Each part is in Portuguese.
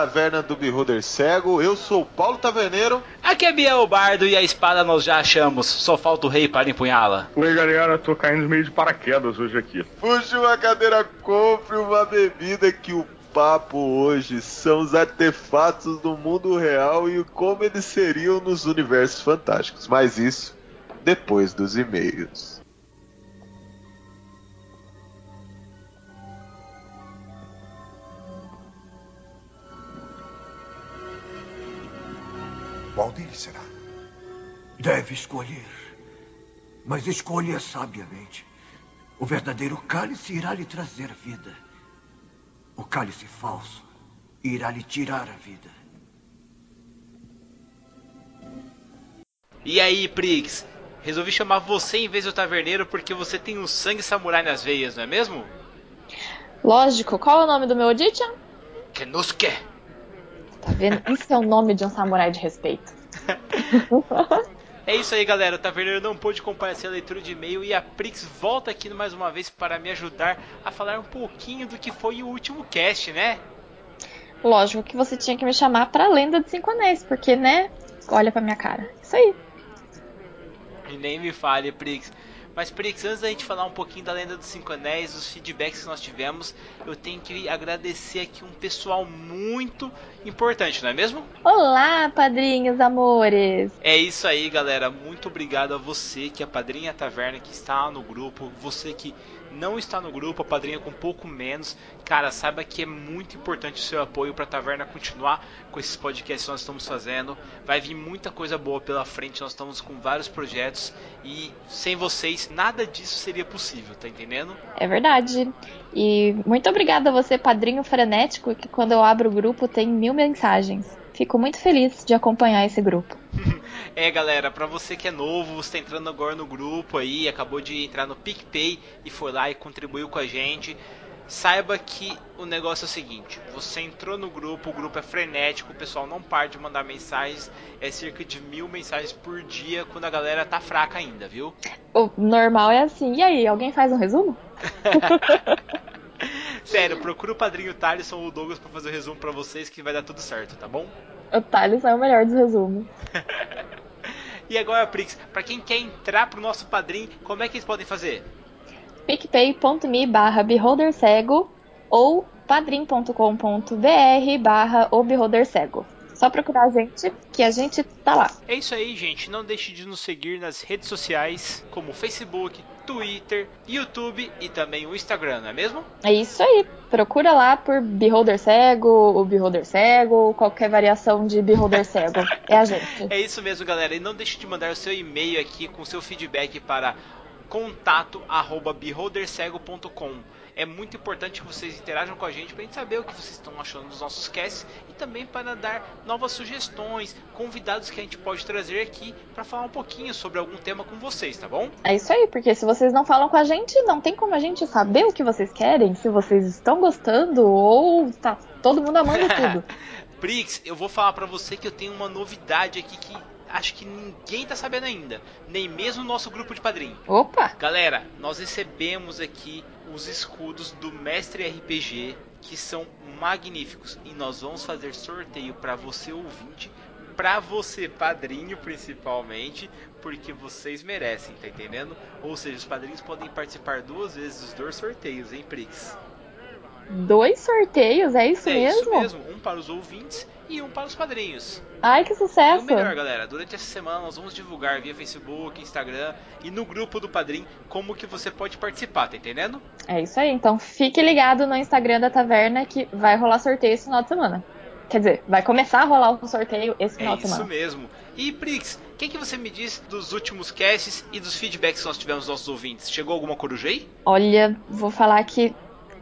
taverna do Beholder Cego. Eu sou o Paulo Taverneiro. Aqui é Biel Bardo e a espada nós já achamos, só falta o rei para empunhá-la. Oi galera, tô caindo meio de paraquedas hoje aqui. Puxe uma cadeira, compre uma bebida que o papo hoje são os artefatos do mundo real e como eles seriam nos universos fantásticos. Mas isso depois dos e-mails. Qual deles será? Deve escolher. Mas escolha sabiamente. O verdadeiro cálice irá lhe trazer vida. O cálice falso irá lhe tirar a vida. E aí, Prix? Resolvi chamar você em vez do taverneiro porque você tem um sangue samurai nas veias, não é mesmo? Lógico. Qual é o nome do meu Odichan? Kenusuke. Tá vendo? Isso é o nome de um samurai de respeito. É isso aí, galera. O Taverneiro não pôde comparecer a leitura de e-mail e a Prix volta aqui mais uma vez para me ajudar a falar um pouquinho do que foi o último cast, né? Lógico que você tinha que me chamar pra Lenda de Cinco Anéis, porque, né? Olha pra minha cara. Isso aí. E nem me fale, Prix. Mas, Prix, antes da gente falar um pouquinho da Lenda dos Cinco Anéis, os feedbacks que nós tivemos, eu tenho que agradecer aqui um pessoal muito importante, não é mesmo? Olá, padrinhos, amores. É isso aí, galera. Muito obrigado a você que é padrinha Taverna, que está no grupo, você que não está no grupo, a padrinha com um pouco menos. Cara, saiba que é muito importante o seu apoio para a Taverna continuar com esses podcasts que nós estamos fazendo. Vai vir muita coisa boa pela frente, nós estamos com vários projetos e sem vocês nada disso seria possível, tá entendendo? É verdade. E muito obrigada a você, padrinho frenético, que quando eu abro o grupo tem mil mensagens. Fico muito feliz de acompanhar esse grupo. É, galera, pra você que é novo, você tá entrando agora no grupo aí, acabou de entrar no PicPay e foi lá e contribuiu com a gente. Saiba que o negócio é o seguinte: você entrou no grupo, o grupo é frenético, o pessoal não para de mandar mensagens, é cerca de mil mensagens por dia quando a galera tá fraca ainda, viu? O normal é assim. E aí, alguém faz um resumo? Sério, procura o padrinho Thaleson ou o Douglas pra fazer o resumo pra vocês que vai dar tudo certo, tá bom? O Thales é o melhor dos resumos. E agora, Prix, pra quem quer entrar pro nosso padrinho, como é que eles podem fazer? picpay.me barra beholdercego ou padrim.com.br barra o beholdercego. Só procurar a gente, que a gente tá lá. É isso aí, gente. Não deixe de nos seguir nas redes sociais, como Facebook, Twitter, YouTube e também o Instagram, não é mesmo? É isso aí. Procura lá por Beholder Cego, o Beholder Cego, qualquer variação de Beholder Cego. É a gente. É isso mesmo, galera. E não deixe de mandar o seu e-mail aqui com seu feedback para contato@beholdercego.com. É muito importante que vocês interajam com a gente para a gente saber o que vocês estão achando dos nossos casts e também para dar novas sugestões, convidados que a gente pode trazer aqui para falar um pouquinho sobre algum tema com vocês, tá bom? É isso aí, porque se vocês não falam com a gente, não tem como a gente saber o que vocês querem, se vocês estão gostando ou tá todo mundo amando tudo. Prix, eu vou falar para você que eu tenho uma novidade aqui que acho que ninguém tá sabendo ainda, nem mesmo o nosso grupo de padrinho. Opa! Galera, nós recebemos aqui os escudos do Mestre RPG que são magníficos e nós vamos fazer sorteio para você ouvinte, para você padrinho principalmente, porque vocês merecem, tá entendendo? Ou seja, os padrinhos podem participar duas vezes dos dois sorteios, hein, Prix? Dois sorteios, é isso é mesmo? isso mesmo, um para os ouvintes e um para os padrinhos. Ai, que E sucesso! o melhor, galera, durante essa semana nós vamos divulgar via Facebook, Instagram e no grupo do Padrim como que você pode participar, tá entendendo? É isso aí, então fique ligado no Instagram da taverna que vai rolar sorteio esse final de semana. Quer dizer, vai começar a rolar o sorteio esse É final de isso semana. mesmo. E Prix, o que, que você me diz dos últimos casts e dos feedbacks que nós tivemos dos nossos ouvintes? Chegou alguma coruja aí? Olha, vou falar que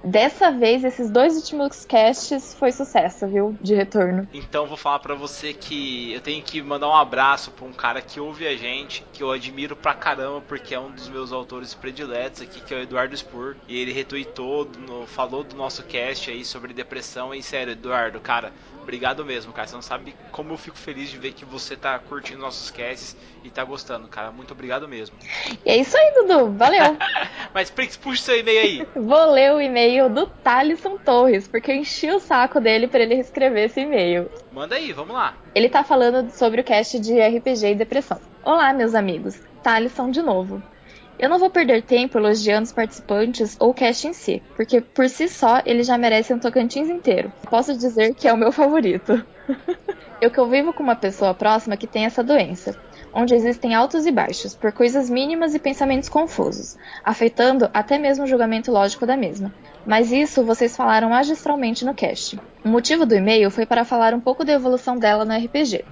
dessa vez, esses dois últimos casts foi sucesso, viu? De retorno. Então vou falar pra você que eu tenho que mandar um abraço pra um cara que ouve a gente, que eu admiro pra caramba, porque é um dos meus autores prediletos aqui, que é o Eduardo Spur. E ele retweetou, falou do nosso cast aí sobre depressão. E sério, Eduardo, cara, obrigado mesmo, cara. Você não sabe como eu fico feliz de ver que você tá curtindo nossos casts e tá gostando, cara. Muito obrigado mesmo. E é isso aí, Dudu. Valeu. Mas Prix, puxa seu e-mail aí. Vou ler o e-mail e-mail do Thalisson Torres, porque eu enchi o saco dele para ele escrever esse e-mail. Manda aí, vamos lá. Ele tá falando sobre o cast de RPG e depressão. Olá, meus amigos. Thalisson de novo. Eu não vou perder tempo elogiando os participantes ou o cast em si, porque por si só ele já merece um Tocantins inteiro. Posso dizer que é o meu favorito. eu que eu vivo com uma pessoa próxima que tem essa doença, onde existem altos e baixos, por coisas mínimas e pensamentos confusos, afetando até mesmo o julgamento lógico da mesma. Mas isso vocês falaram magistralmente no cast. O motivo do e-mail foi para falar um pouco da evolução dela no RPG.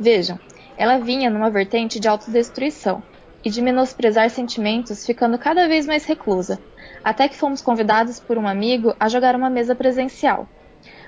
Vejam, ela vinha numa vertente de autodestruição, e de menosprezar sentimentos, ficando cada vez mais reclusa, até que fomos convidados por um amigo a jogar uma mesa presencial.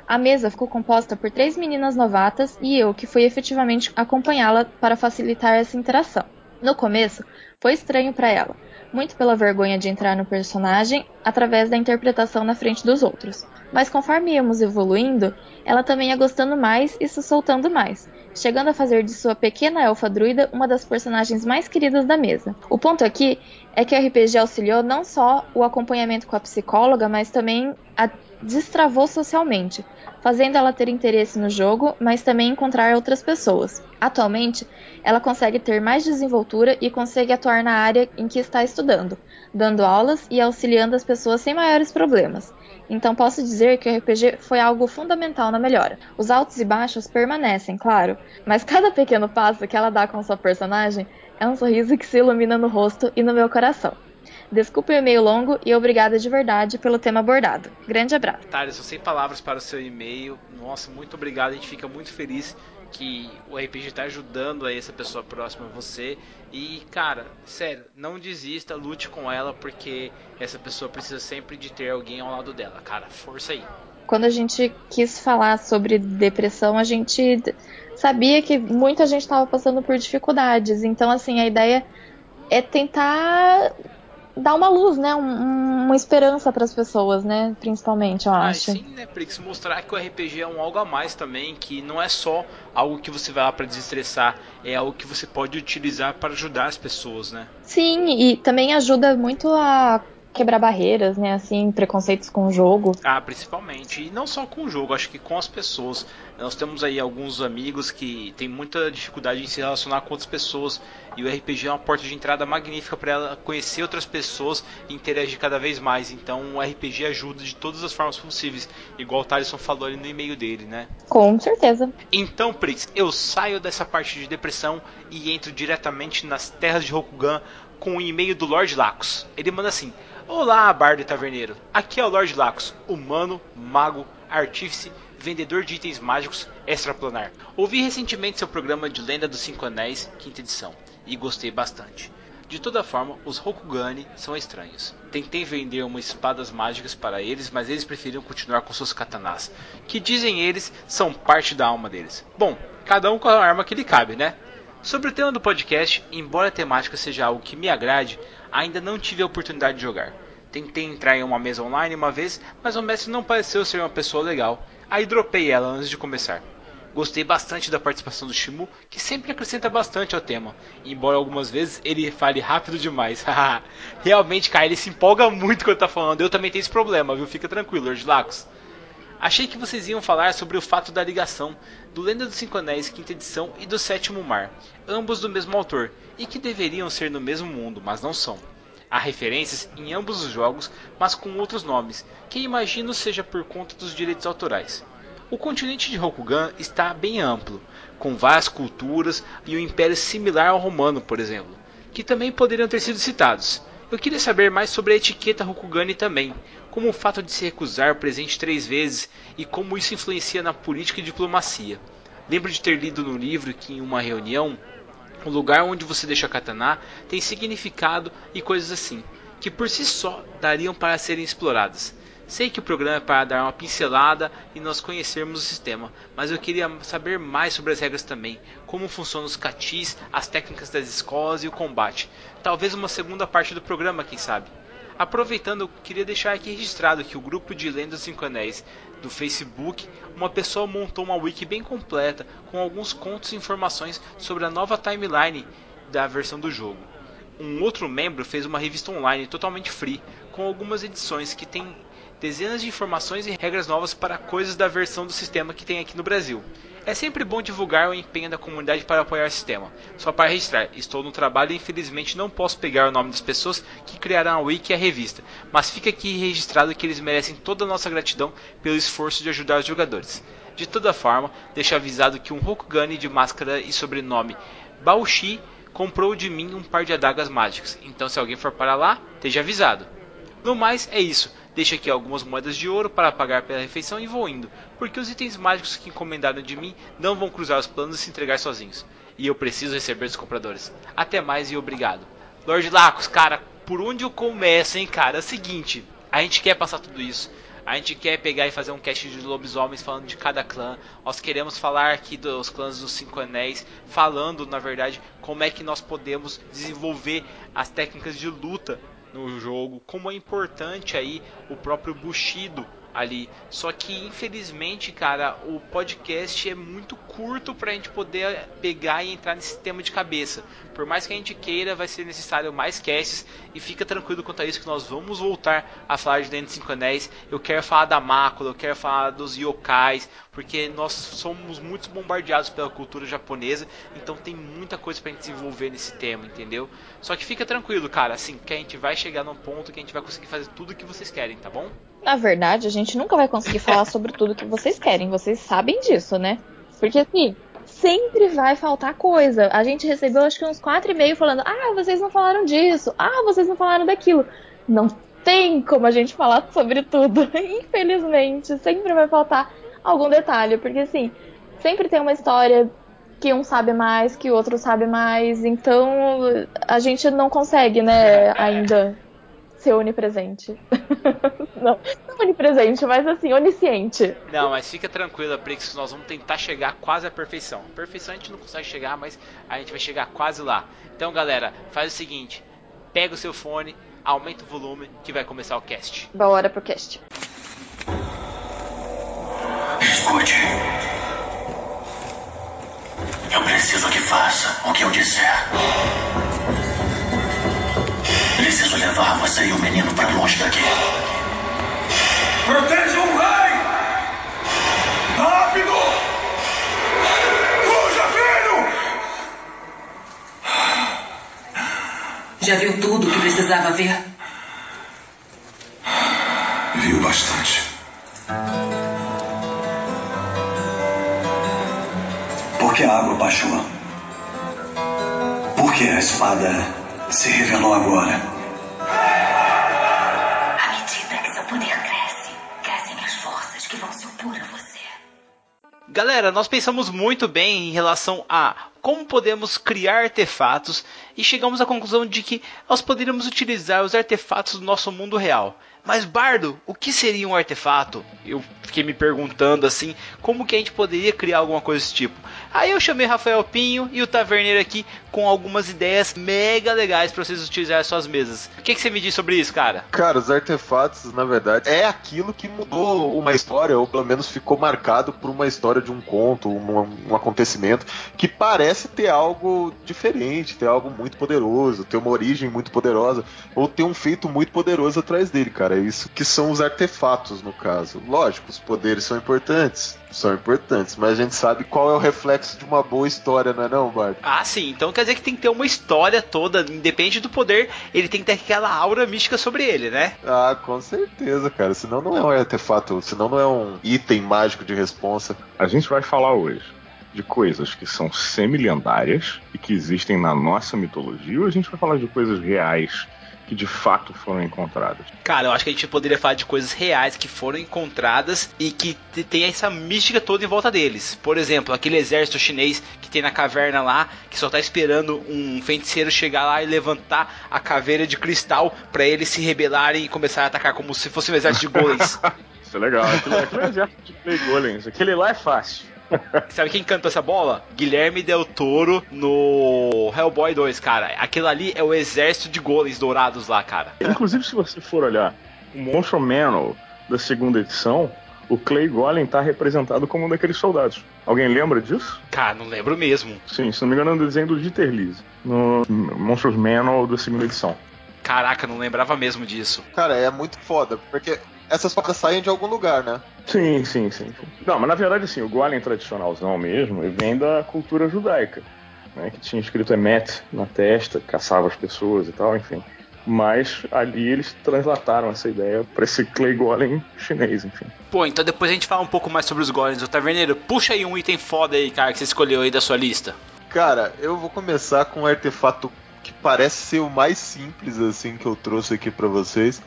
A mesa ficou composta por três meninas novatas e eu, que fui efetivamente acompanhá-la para facilitar essa interação. No começo, foi estranho para ela, muito pela vergonha de entrar no personagem através da interpretação na frente dos outros. Mas conforme íamos evoluindo, ela também ia gostando mais e se soltando mais, chegando a fazer de sua pequena elfa druida uma das personagens mais queridas da mesa. O ponto aqui é que o RPG auxiliou não só o acompanhamento com a psicóloga, mas também a destravou socialmente, fazendo ela ter interesse no jogo, mas também encontrar outras pessoas. Atualmente, ela consegue ter mais desenvoltura e consegue atuar na área em que está estudando, dando aulas e auxiliando as pessoas sem maiores problemas. Então posso dizer que o RPG foi algo fundamental na melhora. Os altos e baixos permanecem, claro, mas cada pequeno passo que ela dá com sua personagem é um sorriso que se ilumina no rosto e no meu coração. Desculpe o e-mail longo e obrigada de verdade pelo tema abordado. Grande abraço. Thales, sem palavras para o seu e-mail. Nossa, muito obrigado. A gente fica muito feliz que o RPG está ajudando a essa pessoa próxima a você. E, cara, sério, não desista, lute com ela, porque essa pessoa precisa sempre de ter alguém ao lado dela. Cara, força aí. Quando a gente quis falar sobre depressão, a gente sabia que muita gente estava passando por dificuldades. Então, assim, a ideia é tentar dar uma luz, né? Um, uma esperança para as pessoas, né? Principalmente, eu ah, acho. Sim, né, Prix? Mostrar que o RPG é um algo a mais também, que não é só algo que você vai lá para desestressar, é algo que você pode utilizar para ajudar as pessoas, né? Sim, e também ajuda muito a quebrar barreiras, né? Assim, preconceitos com o jogo. Ah, principalmente. E não só com o jogo, acho que com as pessoas. Nós temos aí alguns amigos que têm muita dificuldade em se relacionar com outras pessoas. E o RPG é uma porta de entrada magnífica para ela conhecer outras pessoas e interagir cada vez mais. Então o RPG ajuda de todas as formas possíveis. Igual o Thaleson falou ali no e-mail dele, né? Com certeza. Então, Prix, eu saio dessa parte de depressão e entro diretamente nas terras de Rokugan com o e-mail do Lord Lacos. Ele manda assim: Olá, bardo e taverneiro. Aqui é o Lord Lacos, humano, mago, artífice, vendedor de itens mágicos extraplanar. Ouvi recentemente seu programa de Lenda dos Cinco Anéis, quinta edição, e gostei bastante. De toda forma, os Rokugani são estranhos. Tentei vender umas espadas mágicas para eles, mas eles preferiram continuar com seus katanas, que dizem eles são parte da alma deles. Bom, cada um com a arma que lhe cabe, né? Sobre o tema do podcast, embora a temática seja algo que me agrade, ainda não tive a oportunidade de jogar. Tentei entrar em uma mesa online uma vez, mas o mestre não pareceu ser uma pessoa legal, aí dropei ela antes de começar. Gostei bastante da participação do Shimu, que sempre acrescenta bastante ao tema, embora algumas vezes ele fale rápido demais. Realmente, cara, ele se empolga muito quando tá falando. Eu também tenho esse problema, viu? Fica tranquilo, Lord Lacos. Achei que vocês iam falar sobre o fato da ligação do Lenda dos Cinco Anéis quinta edição e do Sétimo Mar, ambos do mesmo autor, e que deveriam ser no mesmo mundo, mas não são. Há referências em ambos os jogos, mas com outros nomes, que imagino seja por conta dos direitos autorais. O continente de Rokugan está bem amplo, com várias culturas e um império similar ao romano, por exemplo, que também poderiam ter sido citados. Eu queria saber mais sobre a etiqueta Rokugani também, como o fato de se recusar presente três vezes e como isso influencia na política e diplomacia. Lembro de ter lido no livro que em uma reunião, o lugar onde você deixa katana tem significado e coisas assim, que por si só dariam para serem exploradas. Sei que o programa é para dar uma pincelada e nós conhecermos o sistema, mas eu queria saber mais sobre as regras também, como funcionam os catis, as técnicas das escolas e o combate. Talvez uma segunda parte do programa, quem sabe. Aproveitando, queria deixar aqui registrado que o grupo de Lendas Cinco Anéis do Facebook, uma pessoa montou uma wiki bem completa com alguns contos e informações sobre a nova timeline da versão do jogo. Um outro membro fez uma revista online totalmente free com algumas edições que tem dezenas de informações e regras novas para coisas da versão do sistema que tem aqui no Brasil. É sempre bom divulgar o empenho da comunidade para apoiar o sistema. Só para registrar, estou no trabalho e infelizmente não posso pegar o nome das pessoas que criaram a wiki e a revista, mas fica aqui registrado que eles merecem toda a nossa gratidão pelo esforço de ajudar os jogadores. De toda forma, deixo avisado que um Rokugani de máscara e sobrenome Baoshi comprou de mim um par de adagas mágicas, então se alguém for para lá, esteja avisado. No mais, é isso. Deixo aqui algumas moedas de ouro para pagar pela refeição e vou indo, porque os itens mágicos que encomendaram de mim não vão cruzar os planos e se entregar sozinhos. E eu preciso receber os compradores. Até mais e obrigado. Lord Lacos, cara, por onde eu começo, hein, cara? É o seguinte, a gente quer passar tudo isso. A gente quer pegar e fazer um cast de lobisomens falando de cada clã. Nós queremos falar aqui dos clãs dos Cinco Anéis, falando, na verdade, como é que nós podemos desenvolver as técnicas de luta no jogo, como é importante aí o próprio Bushido ali. Só que infelizmente, cara, o podcast é muito curto pra gente poder pegar e entrar nesse tema de cabeça. Por mais que a gente queira, vai ser necessário mais casts e fica tranquilo quanto a isso que nós vamos voltar a falar de Dentro de Cinco Anéis. Eu quero falar da Mácula, eu quero falar dos yokais, porque nós somos muito bombardeados pela cultura japonesa, então tem muita coisa pra gente desenvolver nesse tema, entendeu? Só que fica tranquilo, cara, assim, que a gente vai chegar num ponto que a gente vai conseguir fazer tudo o que vocês querem, tá bom? Na verdade, a gente nunca vai conseguir falar sobre tudo que vocês querem. Vocês sabem disso, né? Porque assim, sempre vai faltar coisa. A gente recebeu acho que uns quatro e meio falando: ah, vocês não falaram disso, ah, vocês não falaram daquilo. Não tem como a gente falar sobre tudo. Infelizmente, sempre vai faltar algum detalhe, porque assim, sempre tem uma história que um sabe mais, que o outro sabe mais, então a gente não consegue, né, ainda ser onipresente. não, não onipresente, mas assim, onisciente. Não, mas fica tranquila, Prix, nós vamos tentar chegar quase à perfeição. Perfeição a gente não consegue chegar, mas a gente vai chegar quase lá. Então, galera, faz o seguinte: pega o seu fone, aumenta o volume, que vai começar o cast. Bora pro cast. Escute. Eu preciso que faça o que eu disser. Preciso levar você e o menino para longe daqui. Proteja o rei! Rápido! Fuja, filho! Já viu tudo o que precisava ver? Viu bastante. Por que a água baixou? Por que a espada se revelou agora? À medida que seu poder cresce, crescem as forças que vão se opor a você. Galera, nós pensamos muito bem em relação a como podemos criar artefatos e chegamos à conclusão de que nós poderíamos utilizar os artefatos do nosso mundo real. Mas Bardo, o que seria um artefato? Eu fiquei me perguntando assim, como que a gente poderia criar alguma coisa desse tipo? Aí eu chamei Rafael Pinho e o Taverneiro aqui com algumas ideias mega legais para vocês utilizarem suas mesas. O que, que você me diz sobre isso, cara? Cara, os artefatos, na verdade, é aquilo que mudou uma história, ou pelo menos ficou marcado por uma história de um conto, um, um acontecimento, que parece ter algo diferente, ter algo muito poderoso, ter uma origem muito poderosa, ou ter um feito muito poderoso atrás dele, cara. É isso que são os artefatos, no caso. Lógico, os poderes são importantes, são importantes, mas a gente sabe qual é o reflexo de uma boa história, não é não, Bart? Ah, sim. Então quer dizer que tem que ter uma história toda, independente do poder, ele tem que ter aquela aura mística sobre ele, né? Ah, com certeza, cara. Senão não é um artefato, senão não é um item mágico de responsa. A gente vai falar hoje de coisas que são semi-lendárias e que existem na nossa mitologia, ou a gente vai falar de coisas reais que de fato foram encontradas? Cara, eu acho que a gente poderia falar de coisas reais que foram encontradas e que tem essa mística toda em volta deles. Por exemplo, aquele exército chinês que tem na caverna lá, que só tá esperando um feiticeiro chegar lá e levantar a caveira de cristal pra eles se rebelarem e começar a atacar como se fosse um exército de golems. Isso é legal. É exército de Play Golems. Aquele lá é fácil. Sabe quem cantou essa bola? Guilherme Del Toro no Hellboy 2, cara. Aquilo ali é o exército de golems dourados lá, cara. Inclusive, se você for olhar o Monstro Manor da segunda edição, o Clay Golem tá representado como um daqueles soldados. Alguém lembra disso? Cara, não lembro mesmo. Sim, se não me engano, é um desenho do Dieter Lise, no Monstros Manor da segunda edição. Caraca, não lembrava mesmo disso. Cara, é muito foda, porque essas paradas saem de algum lugar, né? Sim, sim, sim. Não, mas na verdade, assim, o golem tradicionalzão mesmo vem da cultura judaica, né? Que tinha escrito Emet na testa, caçava as pessoas e tal, enfim. Mas ali eles translataram essa ideia para esse clay golem chinês, enfim. Pô, então depois a gente fala um pouco mais sobre os golems. O Taverneiro, puxa aí um item foda aí, cara, que você escolheu aí da sua lista. Cara, eu vou começar com um artefato que parece ser o mais simples assim que eu trouxe aqui para vocês,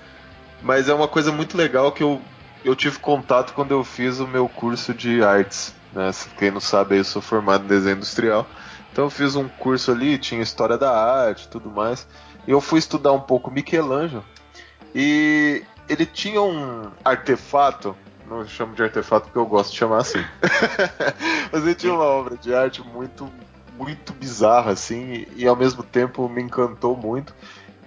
mas é uma coisa muito legal que eu, eu tive contato quando eu fiz o meu curso de artes. Né? Quem não sabe, eu sou formado em desenho industrial. Então eu fiz um curso ali, tinha história da arte, tudo mais. E eu fui estudar um pouco Michelangelo e ele tinha um artefato não chamo de artefato porque eu gosto de chamar assim. Mas ele tinha uma obra de arte muito muito bizarra, assim, e ao mesmo tempo me encantou muito,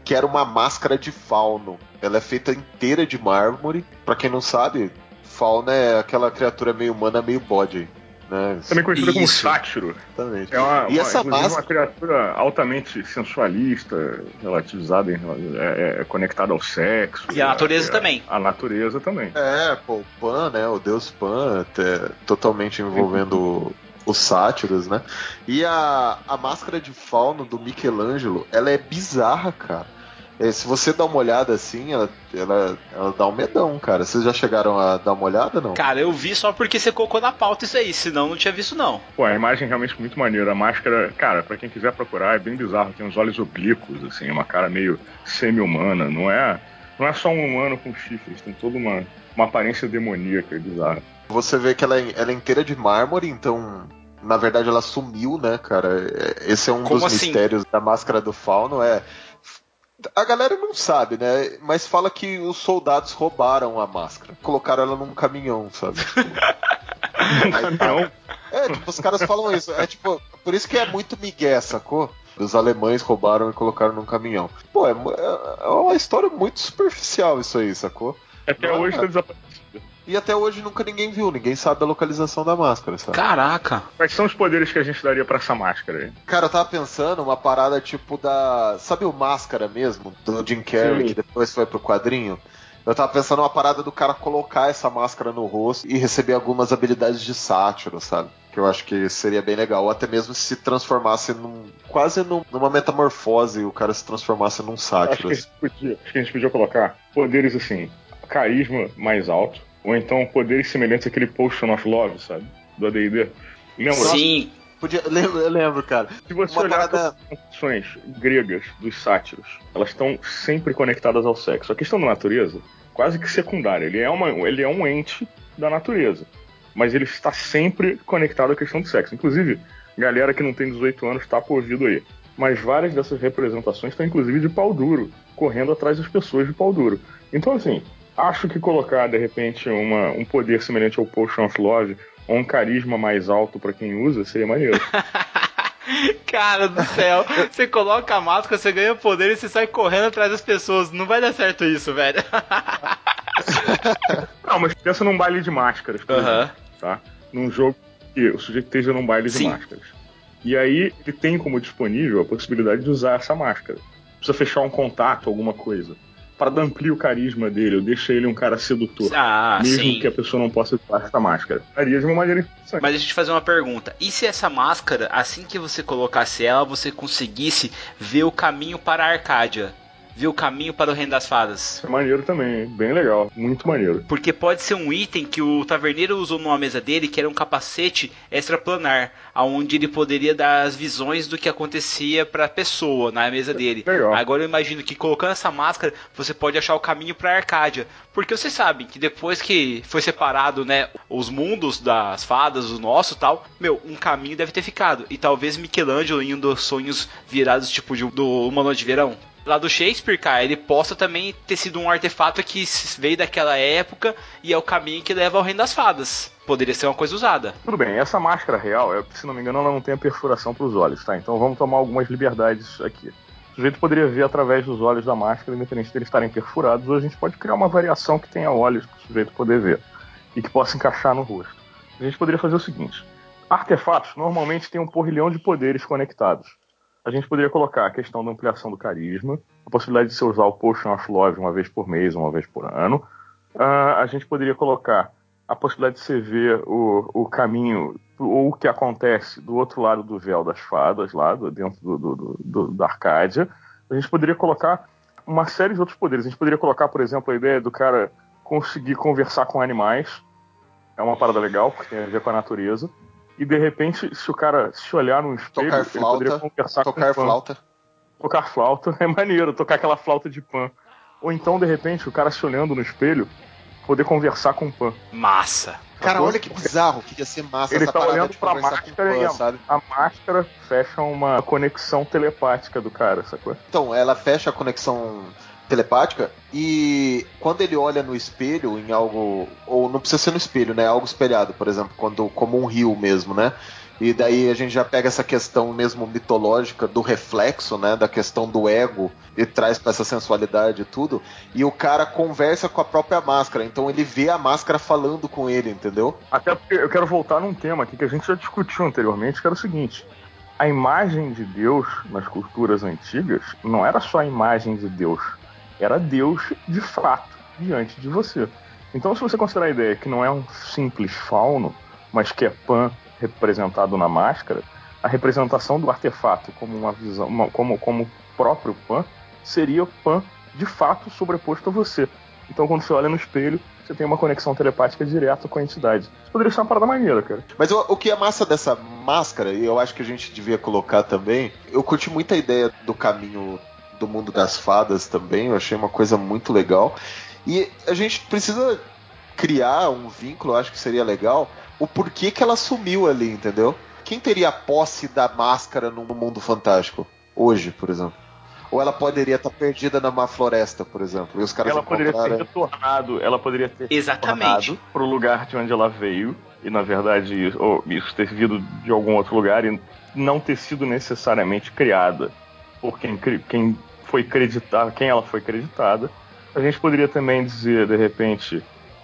que era uma máscara de fauno. Ela é feita inteira de mármore. Para quem não sabe, fauno é aquela criatura meio humana, meio bode. Né? Também conhecida como sátiro. Exatamente. É uma, e uma, essa inclusive máscara. uma criatura altamente sensualista, relativizada, em, é, é conectada ao sexo. E a natureza é- também. A natureza também. É, pô, o Pan, né? O deus Pan, até, totalmente envolvendo os sátiros, né? E a, a máscara de fauno do Michelangelo, ela é bizarra, cara. É, se você dá uma olhada assim, ela, ela, ela dá um medão, cara. Vocês já chegaram a dar uma olhada, não? Cara, eu vi só porque você colocou na pauta isso aí, senão não tinha visto não. Pô, a imagem é realmente muito maneira. A máscara, cara, pra quem quiser procurar, é bem bizarro. Tem uns olhos oblíquos, assim, uma cara meio semi-humana. Não é, não é só um humano com chifres, tem toda uma, uma aparência demoníaca, é bizarra. Você vê que ela é, ela é inteira de mármore, então. Na verdade, ela sumiu, né, cara? É- Esse é um Como dos assim? mistérios da máscara do fauno. É. A galera não sabe, né? Mas fala que os soldados roubaram a máscara. Colocaram ela num caminhão, sabe? Um caminhão. É, tipo, os caras falam isso. É tipo, por isso que é muito migué, sacou? Os alemães roubaram e colocaram num caminhão. Pô, é, mu- é uma história muito superficial isso aí, sacou? Até Não, hoje é. tá desaparecido. E até hoje nunca ninguém viu, ninguém sabe a localização da máscara, sabe? Caraca. Quais são os poderes que a gente daria pra essa máscara aí? Cara, eu tava pensando uma parada tipo da. Sabe o Máscara mesmo? Do Jim Carrey, Sim. que depois foi pro quadrinho? Eu tava pensando uma parada do cara colocar essa máscara no rosto e receber algumas habilidades de sátiro, sabe? Que eu acho que seria bem legal. Ou até mesmo se transformasse num. quase num- numa metamorfose e o cara se transformasse num Acho sátiro. que, a gente podia, acho que a gente podia colocar poderes assim, carisma mais alto, ou então poderes semelhantes àquele Potion of Love, sabe? Do AD&D. Lembra? Sim. Podia... Lembro, eu lembro, cara. Se você Uma olhar parada- as funções gregas dos sátiros, elas estão sempre conectadas ao sexo. A questão da natureza, quase que secundária. Ele é, uma, ele é um ente da natureza, mas ele está sempre conectado à questão do sexo. Inclusive, galera que não tem 18 anos está por ouvido aí. Mas várias dessas representações estão inclusive de pau duro, correndo atrás das pessoas de pau duro. Então, assim, acho que colocar de repente uma, um poder semelhante ao Potion of Love ou um carisma mais alto para quem usa seria maneiro. Cara do céu, você coloca a máscara, você ganha poder e você sai correndo atrás das pessoas. Não vai dar certo isso, velho. Não, mas pensa num baile de máscaras, por Aham. exemplo, tá? Num jogo que o sujeito esteja num baile de Sim. máscaras. E aí ele tem como disponível a possibilidade de usar essa máscara. Precisa fechar um contato, alguma coisa. Para ampliar o carisma dele, ou deixa ele um cara sedutor. Ah, mesmo sim. que a pessoa não possa usar essa máscara. Faria de uma maneira interessante. Mas deixa eu te fazer uma pergunta. E se essa máscara, assim que você colocasse ela, você conseguisse ver o caminho para a Arcádia? Ver o caminho para o Reino das Fadas? É maneiro também, bem legal, muito maneiro. Porque pode ser um item que o taverneiro usou numa mesa dele, que era um capacete extraplanar, aonde ele poderia dar as visões do que acontecia para a pessoa na mesa dele. Legal. Agora eu imagino que colocando essa máscara, você pode achar o caminho para Arcádia, porque você sabe que depois que foi separado, né, os mundos das fadas, o nosso, e tal, meu, um caminho deve ter ficado. E talvez Michelangelo em um dos sonhos virados tipo de, do Uma Noite de Verão. Lá do Shakespeare, cara, ele possa também ter sido um artefato que veio daquela época e é o caminho que leva ao Reino das Fadas. Poderia ser uma coisa usada. Tudo bem, essa máscara real, se não me engano, ela não tem a perfuração para os olhos, tá? Então vamos tomar algumas liberdades aqui. O sujeito poderia ver através dos olhos da máscara, independente deles estarem perfurados, ou a gente pode criar uma variação que tenha olhos para o sujeito poder ver e que possa encaixar no rosto. A gente poderia fazer o seguinte: artefatos normalmente têm um porrilhão de poderes conectados. A gente poderia colocar a questão da ampliação do carisma, a possibilidade de você usar o Potion of Love uma vez por mês, uma vez por ano, uh, a gente poderia colocar a possibilidade de você ver o, o caminho ou o que acontece do outro lado do véu das fadas, lá do, dentro do, do, do, da Arcádia. A gente poderia colocar uma série de outros poderes. A gente poderia colocar, por exemplo, a ideia do cara conseguir conversar com animais. É uma parada legal, porque tem a ver com a natureza. E de repente, se o cara se olhar no espelho, Tocar ele flauta, poderia conversar Tocar com o flauta. Tocar flauta é maneiro, tocar aquela flauta de pan. Ou então, de repente, o cara se olhando no espelho, poder conversar com o pan. Massa. Cara, olha que bizarro que ia ser massa Ele essa tá olhando de pra máscara e Pan, a, sabe? a máscara fecha uma conexão telepática do cara, sacou? Então, ela fecha a conexão telepática e quando ele olha no espelho em algo ou não precisa ser no espelho, né? Algo espelhado, por exemplo, quando como um rio mesmo, né? E daí a gente já pega essa questão mesmo mitológica do reflexo, né? Da questão do ego e traz pra essa sensualidade e tudo. E o cara conversa com a própria máscara, então ele vê a máscara falando com ele, entendeu? Até porque eu quero voltar num tema aqui que a gente já discutiu anteriormente, que era o seguinte: a imagem de Deus nas culturas antigas não era só a imagem de Deus, era Deus de fato diante de você. Então, se você considerar a ideia que não é um simples fauno, mas que é Pan representado na máscara, a representação do artefato como uma visão, uma- como como próprio Pan seria Pan de fato sobreposto a você. Então, quando você olha no espelho, você tem uma conexão telepática direta com a entidade. Isso poderia ser uma parada maneira, cara. Mas o, o que é massa dessa máscara, e eu acho que a gente devia colocar também, eu curti muito a ideia do caminho do mundo das fadas também, eu achei uma coisa muito legal. E a gente precisa criar um vínculo, eu acho que seria legal, o porquê que ela sumiu ali, entendeu? Quem teria a posse da máscara no mundo fantástico? Hoje, por exemplo. Ou ela poderia estar perdida numa floresta, por exemplo. E os caras Ela poderia ter retornado, ela poderia ter Exatamente. retornado pro lugar de onde ela veio, e na verdade, ou isso ter vindo de algum outro lugar e não ter sido necessariamente criada por quem, quem foi creditada, quem ela foi creditada. A gente poderia também dizer, de repente,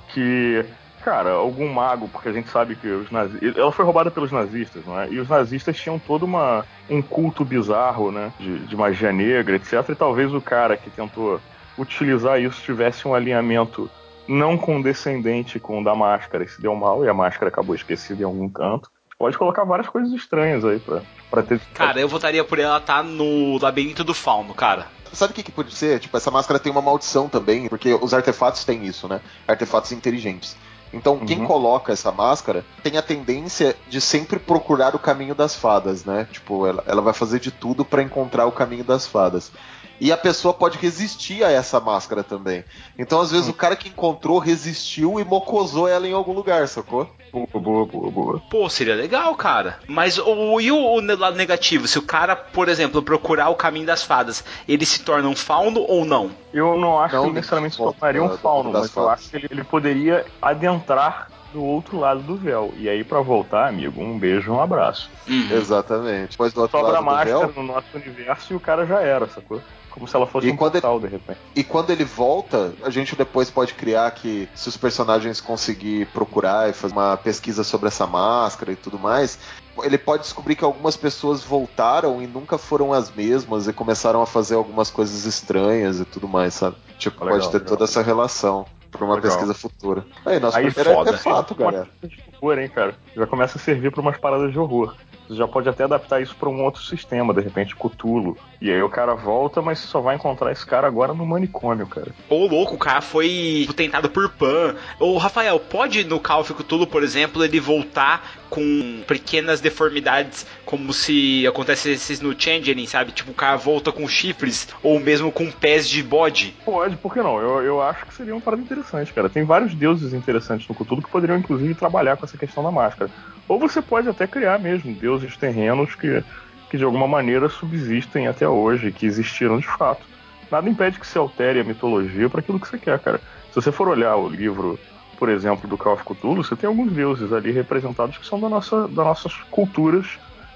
que, cara, algum mago, porque a gente sabe que os. Ela foi roubada pelos nazistas, não é? E os nazistas tinham todo uma, um culto bizarro, né? De, de magia negra, etc. E talvez o cara que tentou utilizar isso tivesse um alinhamento não condescendente com o da máscara e se deu mal, e a máscara acabou esquecida em algum canto. Pode colocar várias coisas estranhas aí pra, pra ter. Cara, eu votaria por ela estar no labirinto do fauno, cara. Sabe o que, que pode ser? Tipo, essa máscara tem uma maldição também, porque os artefatos têm isso, né? Artefatos inteligentes. Então, quem Uhum. coloca essa máscara tem a tendência de sempre procurar o caminho das fadas, né? Tipo, ela, ela vai fazer de tudo pra encontrar o caminho das fadas. E a pessoa pode resistir a essa máscara também. Então, às vezes, Hum. o cara que encontrou resistiu e mocosou ela em algum lugar, sacou? Boa, boa, boa, boa. Pô, seria legal, cara. Mas o, e o, o lado negativo? Se o cara, por exemplo, procurar o caminho das fadas, ele se torna um fauno ou não? Eu não acho Não, que ele necessariamente se tornaria um fauno, mas eu fadas. acho que ele, ele poderia adentrar do outro lado do véu. E aí, pra voltar, amigo, um beijo e um abraço. Uhum. Exatamente. Depois do outro Sobra a lado do máscara véu. no nosso universo e o cara já era, sacou? Como se ela fosse E um quando portal, de repente. E quando ele volta, a gente depois pode criar que, se os personagens conseguir procurar e fazer uma pesquisa sobre essa máscara e tudo mais, ele pode descobrir que algumas pessoas voltaram e nunca foram as mesmas e começaram a fazer algumas coisas estranhas e tudo mais, sabe? Tipo, Legal, pode ter legal. toda essa relação pra uma Legal. pesquisa futura. Aí, nosso Aí primeiro foda. artefato, Uma galera. coisa de horror, hein, cara? Já começa a servir pra umas paradas de horror. Você já pode até adaptar isso pra um outro sistema, de repente, Cutulo. E aí o cara volta, mas você só vai encontrar esse cara agora no manicômio, cara. Ô, louco, o cara foi tentado por Pan. Ô, Rafael, pode no Call of Cthulhu, por exemplo, ele voltar com pequenas deformidades, como se acontecesse no Changeling, sabe? Tipo, o cara volta com chifres, ou mesmo com pés de bode. Pode, por que não? Eu, eu acho que seria uma parada interessante, cara. Tem vários deuses interessantes no Cthulhu que poderiam, inclusive, trabalhar com essa questão da máscara. Ou você pode até criar mesmo deuses terrenos que, que de alguma maneira subsistem até hoje, que existiram de fato. Nada impede que se altere a mitologia para aquilo que você quer, cara. Se você for olhar o livro, por exemplo, do Call of Cthulhu, você tem alguns deuses ali representados que são da nossa, das nossas culturas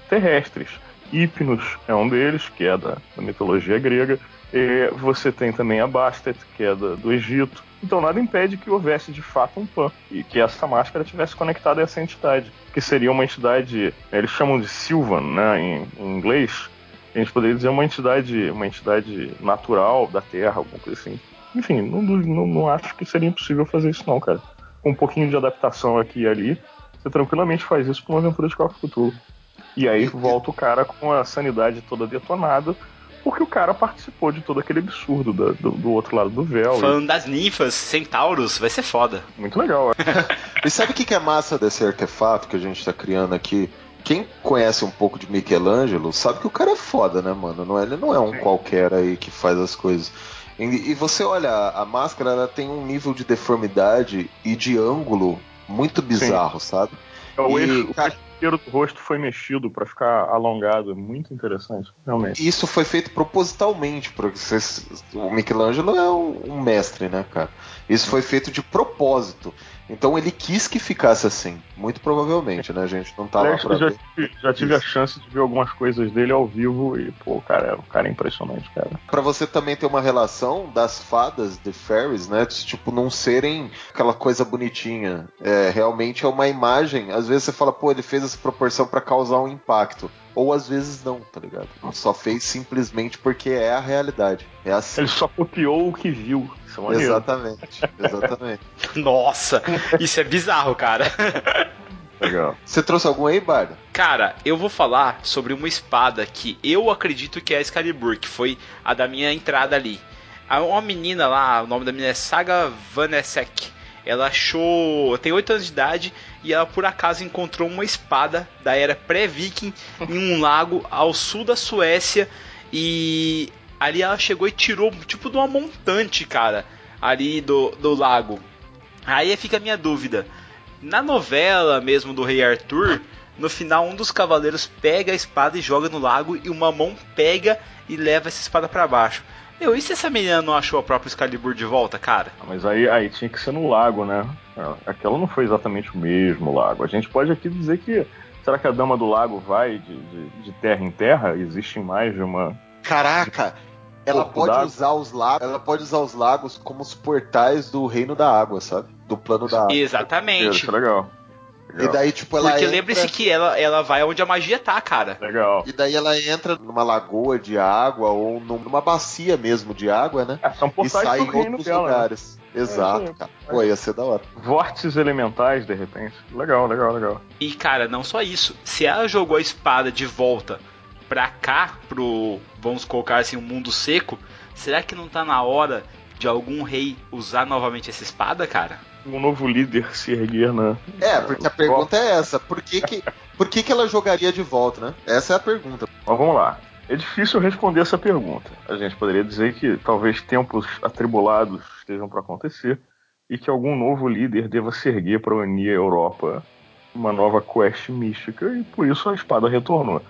terrestres. Hipnos é um deles, que é da, da mitologia grega. E você tem também a Bastet, que é da- do Egito. Então nada impede que houvesse de fato um Pan e que essa máscara tivesse conectada a essa entidade, que seria uma entidade, né, eles chamam de Sylvan, né, em, em inglês. A gente poderia dizer uma entidade, uma entidade natural da Terra, alguma coisa assim. enfim, não, não, não acho que seria impossível fazer isso não, cara. Com um pouquinho de adaptação aqui e ali, você tranquilamente faz isso com uma aventura de Call of Cthulhu. E aí volta o cara com a sanidade toda detonada, porque o cara participou de todo aquele absurdo do, do, do outro lado do véu. Falando e... das ninfas, centauros, vai ser foda. Muito legal. e sabe o que, que é massa desse artefato que a gente tá criando aqui? Quem conhece um pouco de Michelangelo sabe que o cara é foda, né, mano? Não é, ele não é um Sim. qualquer aí que faz as coisas. E, e você olha, a máscara ela tem um nível de deformidade e de ângulo muito bizarro, Sim. sabe? É o, e, eixo, cara, inteiro do rosto foi mexido para ficar alongado. É muito interessante, realmente. Isso foi feito propositalmente, porque vocês, o Michelangelo é um, um mestre, né, cara? Isso foi feito de propósito. Então ele quis que ficasse assim, muito provavelmente, né? A gente não tá lá pra já, ver. já tive Isso. a chance de ver algumas coisas dele ao vivo e, pô, cara, o cara é impressionante, cara. Pra você também ter uma relação das fadas de fairies, né? Tipo, não serem aquela coisa bonitinha. É, realmente é uma imagem. Às vezes você fala, pô, ele fez essa proporção para causar um impacto. Ou às vezes não, tá ligado? Ele só fez simplesmente porque é a realidade. É assim. Ele só copiou o que viu. É exatamente, exatamente. Nossa, isso é bizarro, cara. Legal. Você trouxe algum aí, Bardo? Cara, eu vou falar sobre uma espada que eu acredito que é a Excalibur, que foi a da minha entrada ali. Uma menina lá, o nome da menina é Saga Vanesek. Ela achou. tem 8 anos de idade e ela por acaso encontrou uma espada da era pré-viking em um lago ao sul da Suécia. E ali ela chegou e tirou tipo de uma montante, cara, ali do, do lago. Aí fica a minha dúvida. Na novela mesmo do Rei Arthur, no final um dos cavaleiros pega a espada e joga no lago e uma mão pega e leva essa espada para baixo. Meu, e se essa menina não achou a própria Excalibur de volta, cara? Ah, mas aí, aí tinha que ser no lago, né? Ah, aquela não foi exatamente o mesmo lago. A gente pode aqui dizer que. Será que a Dama do Lago vai de, de, de terra em terra? Existe mais de uma. Caraca! Ela pode usar os lagos, ela pode usar os lagos como os portais do reino da água, sabe? Do plano da água. Exatamente. Isso é legal. Legal. E daí, tipo, ela. Porque entra... lembre-se que ela, ela vai onde a magia tá, cara. Legal. E daí ela entra numa lagoa de água ou numa bacia mesmo de água, né? É, são e sai em outros dela, né? lugares. Né? Exato, é, cara. Pô, ia ser da hora. Vórtices elementais, de repente. Legal, legal, legal. E, cara, não só isso. Se ela jogou a espada de volta pra cá, pro, vamos colocar assim, um mundo seco, será que não tá na hora de algum rei usar novamente essa espada, cara? um novo líder se erguer na. É, porque a pergunta é essa: por que, que, por que, que ela jogaria de volta, né? Essa é a pergunta. Mas vamos lá. É difícil responder essa pergunta. A gente poderia dizer que talvez tempos atribulados estejam para acontecer e que algum novo líder deva se erguer para unir a Europa uma nova quest mística e por isso a espada retornou.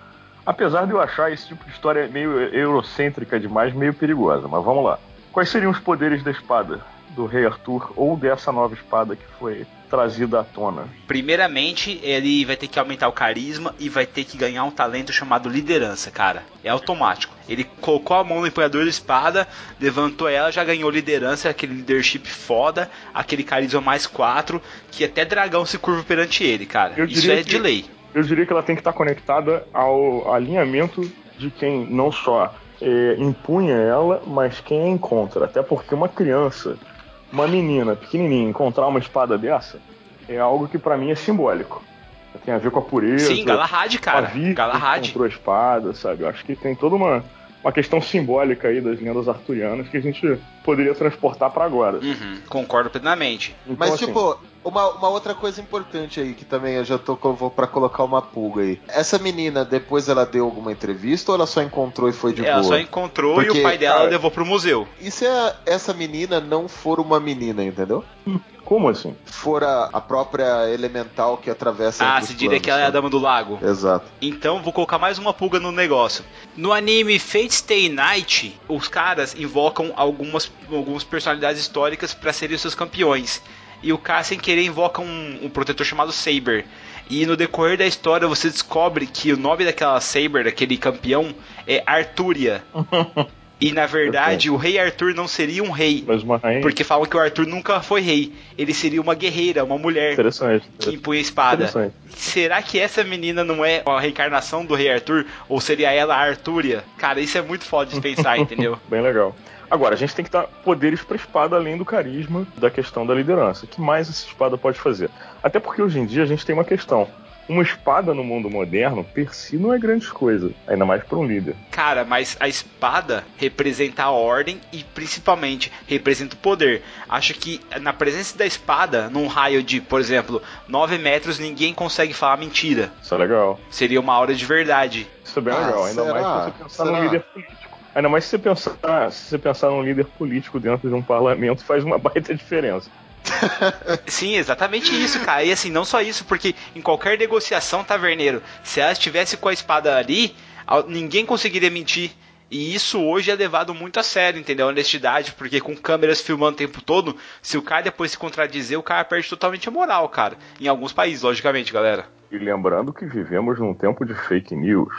Apesar de eu achar esse tipo de história meio eurocêntrica demais, meio perigosa, mas vamos lá. Quais seriam os poderes da espada? do Rei Arthur ou dessa nova espada que foi trazida à tona? Primeiramente, ele vai ter que aumentar o carisma e vai ter que ganhar um talento chamado liderança, cara. É automático. Ele colocou a mão no empunhador da espada, levantou ela, já ganhou liderança, aquele leadership foda, aquele carisma mais 4, que até dragão se curva perante ele, cara. Eu Isso é que, de lei. Eu diria que ela tem que estar conectada ao alinhamento de quem não só é, impunha ela, mas quem a encontra. Até porque uma criança uma menina pequenininha encontrar uma espada dessa é algo que para mim é simbólico. Tem a ver com a pureza. Sim, Galahad, cara. A Galahad. encontrou a espada, sabe? Eu acho que tem toda uma, uma questão simbólica aí das lendas arturianas que a gente poderia transportar para agora. Uhum, concordo plenamente. Então, Mas, assim, tipo, uma, uma outra coisa importante aí, que também eu já tô para colocar uma pulga aí. Essa menina, depois ela deu alguma entrevista ou ela só encontrou e foi de ela boa? Ela só encontrou Porque, e o pai dela cara, levou pro museu. E se a, essa menina não for uma menina, entendeu? Como assim? For a, própria elemental que atravessa. Ah, se diria que ela é a dama do lago. Exato. Então vou colocar mais uma pulga no negócio. No anime Fate Stay Night, os caras invocam algumas, algumas personalidades históricas para serem seus campeões e o cara sem querer invoca um, um protetor chamado Saber. E no decorrer da história você descobre que o nome daquela Saber, daquele campeão, é Arturia. E na verdade, o rei Arthur não seria um rei. Mas uma rainha. Porque falam que o Arthur nunca foi rei. Ele seria uma guerreira, uma mulher Interessante. que impunha espada. Interessante. Será que essa menina não é a reencarnação do rei Arthur? Ou seria ela a Artúria? Cara, isso é muito foda de pensar, entendeu? Bem legal. Agora, a gente tem que dar poderes pra espada além do carisma da questão da liderança. O que mais essa espada pode fazer? Até porque hoje em dia a gente tem uma questão. Uma espada no mundo moderno, per si, não é grande coisa. Ainda mais pra um líder. Cara, mas a espada representa a ordem e principalmente representa o poder. Acho que na presença da espada, num raio de, por exemplo, 9 metros, ninguém consegue falar mentira. Isso é legal. Seria uma hora de verdade. Isso é bem Ah, legal. Ainda será? mais se você pensar Será? num líder político. Ainda mais se você pensar, se você pensar num líder político dentro de um parlamento, faz uma baita diferença. Sim, exatamente isso, cara. E assim, não só isso, porque em qualquer negociação, taverneiro, se ela estivesse com a espada ali, al- ninguém conseguiria mentir. E isso hoje é levado muito a sério, entendeu? A honestidade, porque com câmeras filmando o tempo todo, se o cara depois se contradizer, o cara perde totalmente a moral, cara. Em alguns países, logicamente, galera. E lembrando que vivemos num tempo de fake news.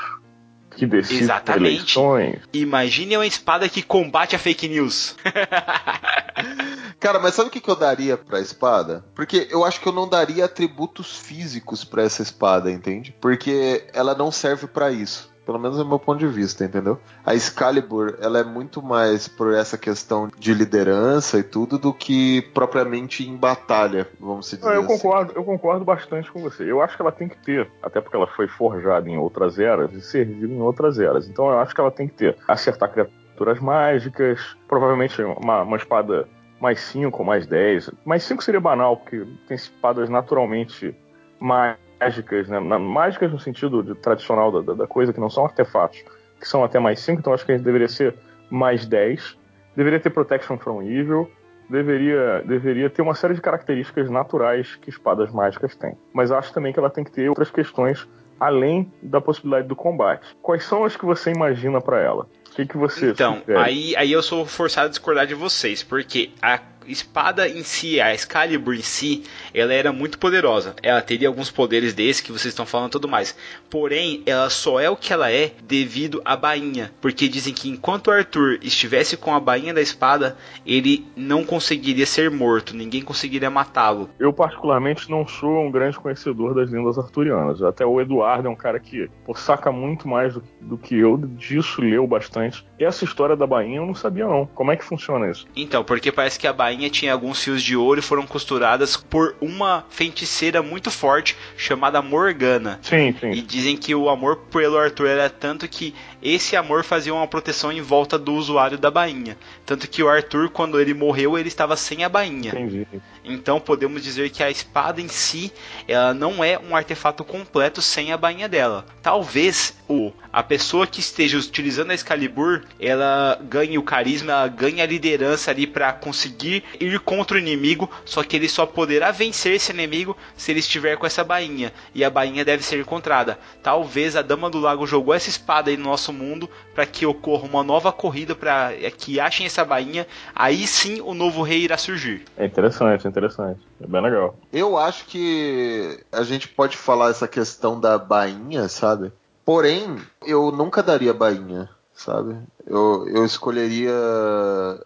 Que decide Exatamente. eleições. Imagine uma espada que combate a fake news. Cara, mas sabe o que, que eu daria pra espada? Porque eu acho que eu não daria atributos físicos pra essa espada, entende? Porque ela não serve pra isso. Pelo menos é o meu ponto de vista, entendeu? A Excalibur, ela é muito mais por essa questão de liderança e tudo do que propriamente em batalha, vamos dizer Não, eu assim. concordo, eu concordo bastante com você. Eu acho que ela tem que ter, até porque ela foi forjada em outras eras e serviu em outras eras. Então eu acho que ela tem que ter acertar criaturas mágicas, provavelmente uma, uma espada mais 5 ou mais 10. Mais 5 seria banal, porque tem espadas naturalmente mágicas, né? Mágicas no sentido de- tradicional da, da- da coisa, que não são artefatos, que são até mais 5, então acho que a gente deveria ser mais 10. Deveria ter Protection from Evil, deveria, deveria ter uma série de características naturais que espadas mágicas têm. Mas acho também que ela tem que ter outras questões além da possibilidade do combate. Quais são as que você imagina pra ela? O que, que você Então, sugere? aí, aí eu sou forçado a discordar de vocês, porque a espada em si, a Excalibur em si, ela era muito poderosa. Ela teria alguns poderes desses que vocês estão falando e tudo mais. Porém, ela só é o que ela é devido à bainha. Porque dizem que enquanto Arthur estivesse com a bainha da espada, ele não conseguiria ser morto, ninguém conseguiria matá-lo. Eu, particularmente, não sou um grande conhecedor das lendas arturianas. Até o Eduardo é um cara que pô, saca muito mais do, do que eu disso, leu bastante. Essa história da bainha eu não sabia, não. Como é que funciona isso? Então, porque parece que a bainha tinha alguns fios de ouro e foram costuradas por uma feiticeira muito forte chamada Morgana. Sim, sim. E dizem que o amor pelo Arthur era tanto que esse amor fazia uma proteção em volta do usuário da bainha. Tanto que o Arthur, quando ele morreu, ele estava sem a bainha. Entendi. Então podemos dizer que a espada em si, ela não é um artefato completo sem a bainha dela. Talvez o a pessoa que esteja utilizando a Excalibur, ela ganhe o carisma, ela ganhe a liderança ali para conseguir ir contra o inimigo, só que ele só poderá vencer esse inimigo se ele estiver com essa bainha, e a bainha deve ser encontrada. Talvez a Dama do Lago jogou essa espada aí no nosso mundo para que ocorra uma nova corrida para que achem essa bainha, aí sim o novo rei irá surgir. É interessante, é interessante. É bem legal. Eu acho que a gente pode falar essa questão da bainha, sabe? Porém, eu nunca daria bainha, sabe? Eu, eu escolheria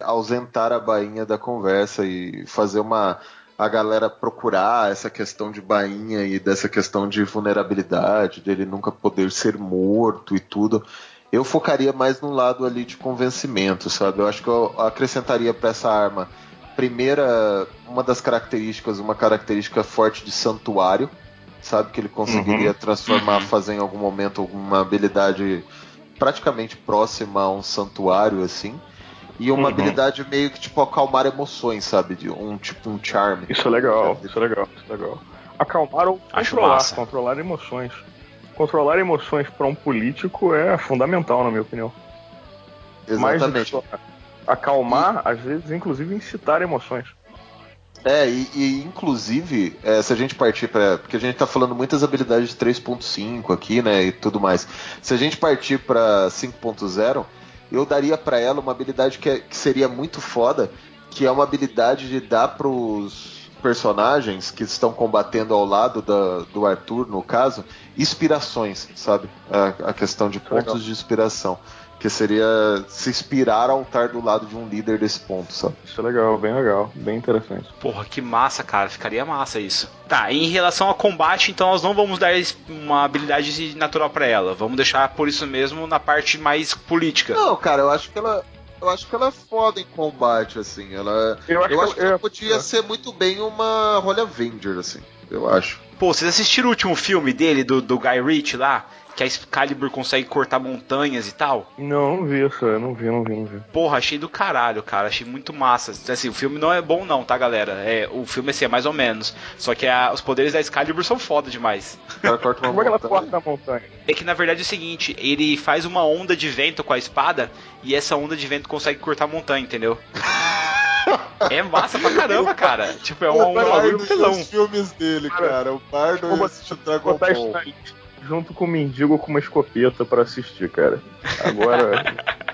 ausentar a bainha da conversa e fazer uma. a galera procurar essa questão de bainha e dessa questão de vulnerabilidade, dele nunca poder ser morto e tudo. Eu focaria mais no lado ali de convencimento, sabe? Eu acho que eu acrescentaria para essa arma primeira, uma das características, uma característica forte de santuário, sabe? Que ele conseguiria Uhum. transformar, Uhum. fazer em algum momento alguma habilidade praticamente próxima a um santuário, assim. E uma Uhum. habilidade meio que tipo acalmar emoções, sabe? De um tipo um charme. Isso é legal, Sabe? isso é legal, isso é legal. Acalmar ou controlar, massa. controlar emoções. Controlar emoções para um político é fundamental, na minha opinião. Mais do que Exatamente. só acalmar, às vezes, inclusive, incitar emoções. É, e, e, inclusive, é, se a gente partir para. Porque a gente tá falando muitas habilidades de 3.5 aqui, né? E tudo mais. Se a gente partir pra 5.0, eu daria pra ela uma habilidade que, é- que seria muito foda, que é uma habilidade de dar pros personagens que estão combatendo ao lado da- do Arthur, no caso, inspirações, sabe? A, a questão de é legal. pontos de inspiração. Que seria se inspirar ao estar do lado de um líder desse ponto, sabe? Isso é legal, bem legal, bem interessante. Porra, que massa, cara. Ficaria massa isso. Tá, em relação ao combate, então nós não vamos dar uma habilidade natural pra ela. Vamos deixar por isso mesmo na parte mais política. Não, cara, eu acho que ela. Eu acho que ela é foda em combate, assim. Ela. Eu acho Eu acho que que ela é- podia é. ser muito bem uma Holy Avenger, assim. Eu acho. Pô, vocês assistiram o último filme dele, do, do Guy Ritchie lá? Que a Excalibur consegue cortar montanhas e tal? Não, não vi isso, eu não vi, não vi, não vi. Porra, achei do caralho, cara. Achei muito massa. Assim, o filme não é bom não, tá, galera? É, o filme assim, é mais ou menos. Só que a- os poderes da Excalibur são foda demais. O cara corta uma Como é que ela montanha. corta a montanha? É que na verdade é o seguinte, ele faz uma onda de vento com a espada e essa onda de vento consegue cortar a montanha, entendeu? É massa pra caramba, cara. Tipo, é um, um o bagulho e pelão. os filmes dele, cara. O Bardo e assistiu Dragon Ball. Junto com o mendigo com uma escopeta pra assistir, cara. Agora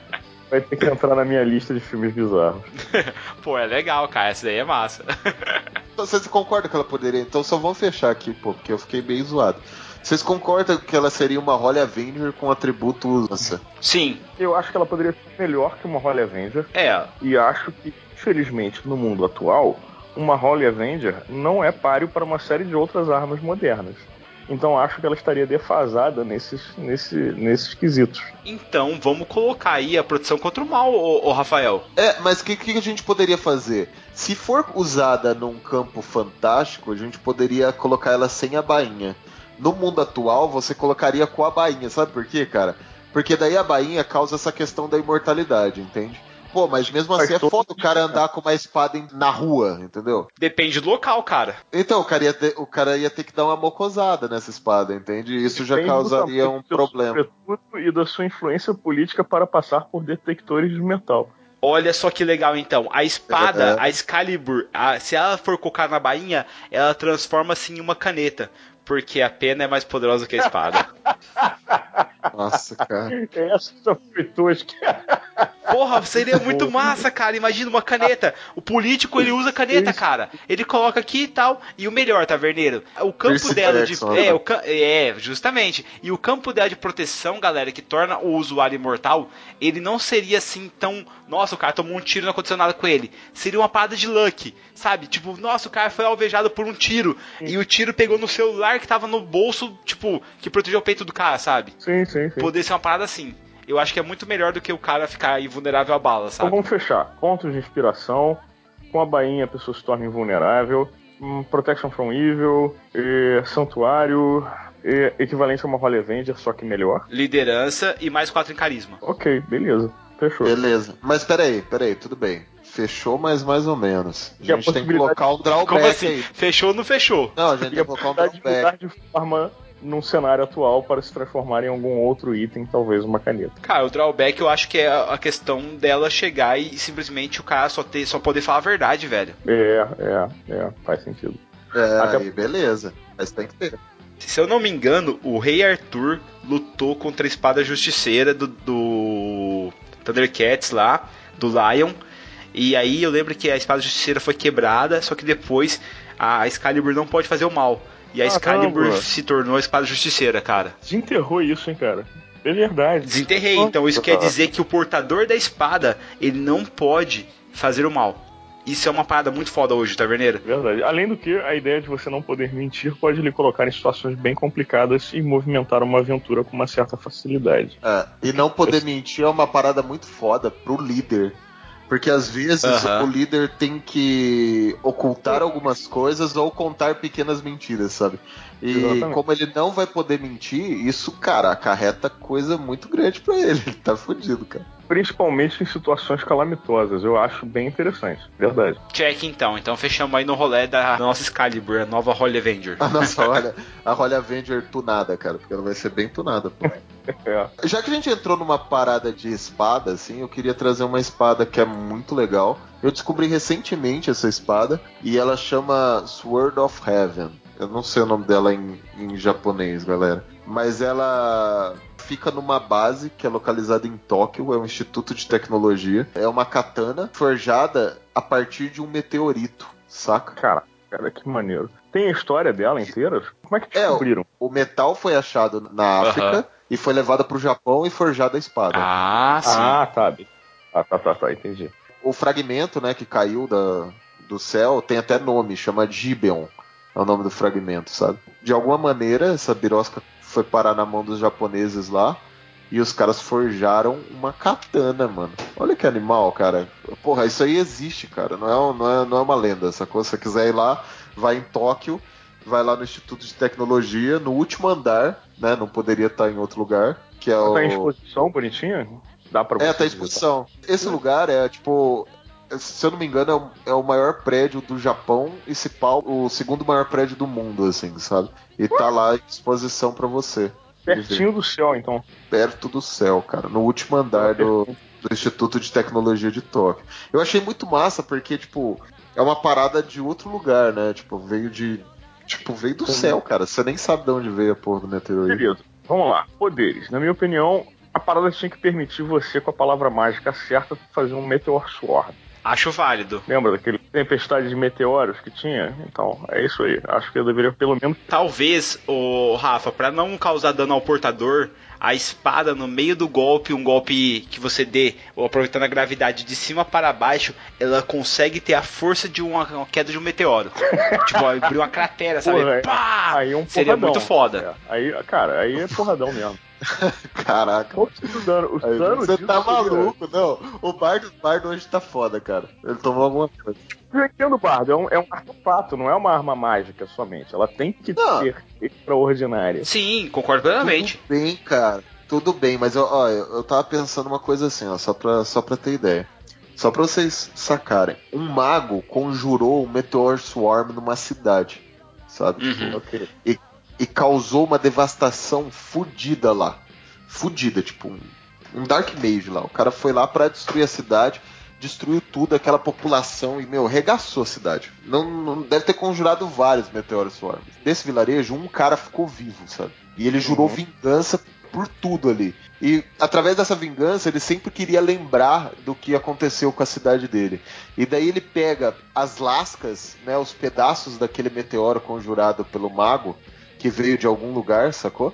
vai ter que entrar na minha lista de filmes bizarros. Pô, é legal, cara. Essa daí é massa. Então, Vocês concordam que ela poderia. Então só vamos fechar aqui, pô, porque eu fiquei meio zoado. Vocês concordam que ela seria uma Holy Avenger com atributo lança? Sim, Eu acho que ela poderia ser melhor que uma Holy Avenger. é. E acho que, infelizmente, no mundo atual, uma Holy Avenger não é páreo para uma série de outras armas modernas. Então acho que ela estaria defasada nesses, nesse, nesses quesitos. Então, vamos colocar aí a proteção contra o mal, ô, ô Rafael. É, mas o que, que a gente poderia fazer? Se for usada num campo fantástico, a gente poderia colocar ela sem a bainha. No mundo atual, você colocaria com a bainha, sabe por quê, cara? Porque daí a bainha causa essa questão da imortalidade, entende? Pô, mas mesmo assim é foda o cara sentido. andar com uma espada em- na rua, entendeu? Depende do local, cara. Então, o cara, ia ter, o cara ia ter que dar uma mocosada nessa espada, entende? Isso já Depende do causaria um problema. E da sua influência política para passar por detectores de metal. Olha só que legal então. A espada, É. a Excalibur, a- se ela for colocar na bainha, ela transforma-se em uma caneta. Porque a pena é mais poderosa que a espada. Nossa, cara. Essa foi tosca. Porra, seria muito massa, cara. Imagina uma caneta. O político ele usa caneta, cara. Ele coloca aqui e tal. E o melhor, taverneiro, o campo Percy dela Jackson, de. É, né? o ca- é, justamente. E o campo dela de proteção, galera, que torna o usuário imortal, ele não seria assim tão. Nossa, o cara tomou um tiro e não aconteceu nada com ele. Seria uma parada de luck, sabe? Tipo, nossa, o cara foi alvejado por um tiro. E o tiro pegou no celular que tava no bolso, tipo, que protegeu o peito do cara, sabe? Sim, sim, sim. Poder ser uma parada assim. Eu acho que é muito melhor do que o cara ficar invulnerável à bala, Então sabe? vamos fechar. Pontos de inspiração. Com a bainha a pessoa se torna invulnerável. hum, Protection from Evil. eh, santuário. eh, equivalente a uma Holy Avenger, só que melhor. Liderança e mais quatro em carisma. Ok, beleza. Fechou. Beleza. Mas peraí, peraí, tudo bem. Fechou, mas mais ou menos. A E a gente tem que possibilidade- colocar um drawback Como assim? aí. Fechou ou não fechou? Não, a gente E tem a que colocar um possibilidade de mudar drawback. de forma num cenário atual para se transformar em algum outro item, talvez uma caneta. Cara, o drawback eu acho que é a questão dela chegar e simplesmente o cara só ter, só poder falar a verdade, velho. É, é, é, faz sentido. É, Até- aí beleza. Mas tem que ter. Se eu não me engano, o Rei Arthur lutou contra a espada justiceira do, do Thundercats lá, do Lion. E aí eu lembro que a espada justiceira foi quebrada, só que depois a Excalibur não pode fazer o mal. E a Caramba. Excalibur se tornou a espada justiceira, cara. Desenterrou isso, hein, cara. É verdade. Desenterrei. Então isso quer dizer que o portador da espada, ele não pode fazer o mal. Isso é uma parada muito foda hoje, Taverneiro. Verdade. Além do que, a ideia de você não poder mentir pode lhe colocar em situações bem complicadas e movimentar uma aventura com uma certa facilidade. É, e não poder mentir é uma parada muito foda pro líder. Porque às vezes o líder tem que ocultar algumas coisas ou contar pequenas mentiras, sabe? E Exatamente. como ele não vai poder mentir, isso, cara, acarreta coisa muito grande pra ele. Ele tá fudido, cara. Principalmente em situações calamitosas. Eu acho bem interessante. Verdade. Check então. Então fechamos aí no rolê da nossa Excalibur, a nova Holy Avenger. Ah, nossa, olha, a Holy Avenger tunada, cara, porque ela vai ser bem tunada. pô. É. Já que a gente entrou numa parada de espada, assim, eu queria trazer uma espada que é muito legal. Eu descobri recentemente essa espada e ela chama Sword of Heaven. Eu não sei o nome dela em, em japonês, galera. Mas ela fica numa base que é localizada em Tóquio, é um instituto de tecnologia. É uma katana forjada a partir de um meteorito, saca? Cara, cara, que maneiro. tem a história dela inteira? Como é que É, descobriram? O metal foi achado na África Aham. e foi levado pro Japão e forjado a espada. Ah, sim. Ah, tá. Ah, tá, tá, tá, entendi. O fragmento, né, que caiu da, do céu tem até nome, chama Gibeon. É o nome do fragmento, sabe? De alguma maneira, essa birosca foi parar na mão dos japoneses lá. E os caras forjaram uma katana, mano. Olha que animal, cara. Porra, isso aí existe, cara. Não é, não é, não é uma lenda. Sacou? Se você quiser ir lá, vai em Tóquio, vai lá no Instituto de Tecnologia, no último andar, né? Não poderia estar em outro lugar. Que é o. Tá em exposição bonitinha? Dá pra É, tá em exposição. Esse lugar é, tipo, se eu não me engano, é o, é o maior prédio do Japão e se pau, o segundo maior prédio do mundo, assim, sabe? E tá lá em exposição pra você. Pertinho do céu, então. Perto do céu, cara. No último andar do, do Instituto de Tecnologia de Tóquio. Eu achei muito massa, porque, tipo, é uma parada de outro lugar, né? Tipo, veio de. Tipo, veio do céu, cara. Você nem sabe de onde veio a porra do meteorito. Beleza. Vamos lá. Poderes. Na minha opinião, a parada tinha que permitir você, com a palavra mágica certa, fazer um Meteor Sword. Acho válido. Lembra daquele tempestade de meteoros que tinha? Então, é isso aí. Acho que eu deveria pelo menos. Talvez, o Rafa, pra não causar dano ao portador, a espada no meio do golpe, um golpe que você dê, ou aproveitando a gravidade de cima para baixo, ela consegue ter a força de uma, uma queda de um meteoro. tipo, abrir uma cratera, sabe? Porra, Pá! Aí é um Seria porradão. muito foda. É, aí, cara, aí é porradão mesmo. Caraca. O dano? O dano Você tá maluco, não. O Bardo, o Bardo hoje tá foda, cara. Ele tomou alguma coisa. Eu entendo, Bardo, é um, é um artefato, não é uma arma mágica somente. Ela tem que Não. ser extraordinária. Sim, concordo plenamente. Tudo bem, cara. Tudo bem, mas eu, ó, eu, eu tava pensando uma coisa assim, ó, só pra, só pra ter ideia. Só pra vocês sacarem. Um mago conjurou um Meteor Swarm numa cidade, sabe? Uhum. Ok. E causou uma devastação fudida lá. Fudida, tipo um, um Dark Mage lá. O cara foi lá pra destruir a cidade, destruiu tudo, aquela população e, meu, regaçou a cidade. Não, não deve ter conjurado vários Meteor Swarms. Desse vilarejo, um cara ficou vivo, sabe? E ele jurou Uhum. vingança por tudo ali. E através dessa vingança, ele sempre queria lembrar do que aconteceu com a cidade dele. E daí ele pega as lascas, né, os pedaços daquele meteoro conjurado pelo mago, que veio de algum lugar, sacou?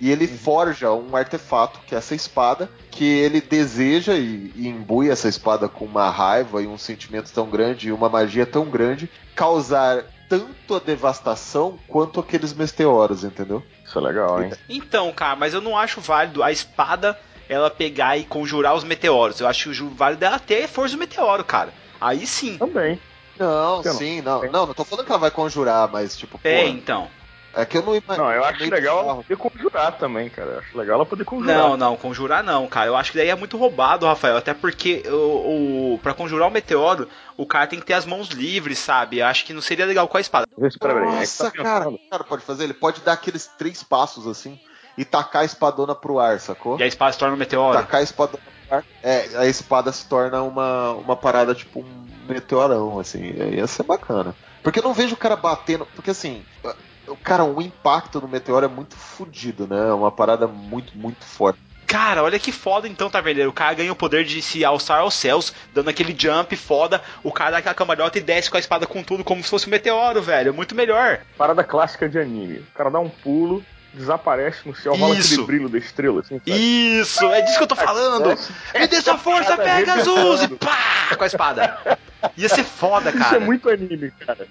E ele forja um artefato, que é essa espada, que ele deseja e, e imbui essa espada com uma raiva e um sentimento tão grande e uma magia tão grande, causar tanto a devastação quanto aqueles meteoros, entendeu? Isso é legal, hein? Então, cara, mas eu não acho válido a espada ela pegar e conjurar os meteoros. Eu acho válido ela ter força do meteoro, cara. Aí sim. Também. Não, sim, não. Não, não tô falando que ela vai conjurar, mas tipo, É, pô, então. É que eu não imagino. Não, eu acho legal ela poder conjurar também, cara. Eu acho legal ela poder conjurar. Não, não, conjurar não, cara. Eu acho que daí é muito roubado, Rafael. Até porque o, o, pra conjurar o meteoro, o cara tem que ter as mãos livres, sabe? Eu acho que não seria legal com a espada. É que Nossa, tá cara, o cara pode fazer? Ele pode dar aqueles três passos assim e tacar a espadona pro ar, sacou? E a espada se torna um meteoro. Tacar a espadona pro ar. É, a espada se torna uma, uma parada tipo um meteorão, assim. Ia ser bacana. Porque eu não vejo o cara batendo. Porque assim. O cara, o impacto do meteoro é muito fodido, né? É uma parada muito, muito forte. Cara, olha que foda então, Taverneiro. O cara ganha o poder de se alçar aos céus, dando aquele jump foda. O cara dá aquela cambalhota e desce com a espada com tudo, como se fosse um meteoro, velho. Muito melhor. Parada clássica de anime. O cara dá um pulo, desaparece no céu, rola Isso. aquele brilho da estrela, assim? Isso, é disso que eu tô falando. Me dê sua força, Cada Pegasus! E pá! Com a espada. Ia ser foda, Isso cara. é muito anime, cara.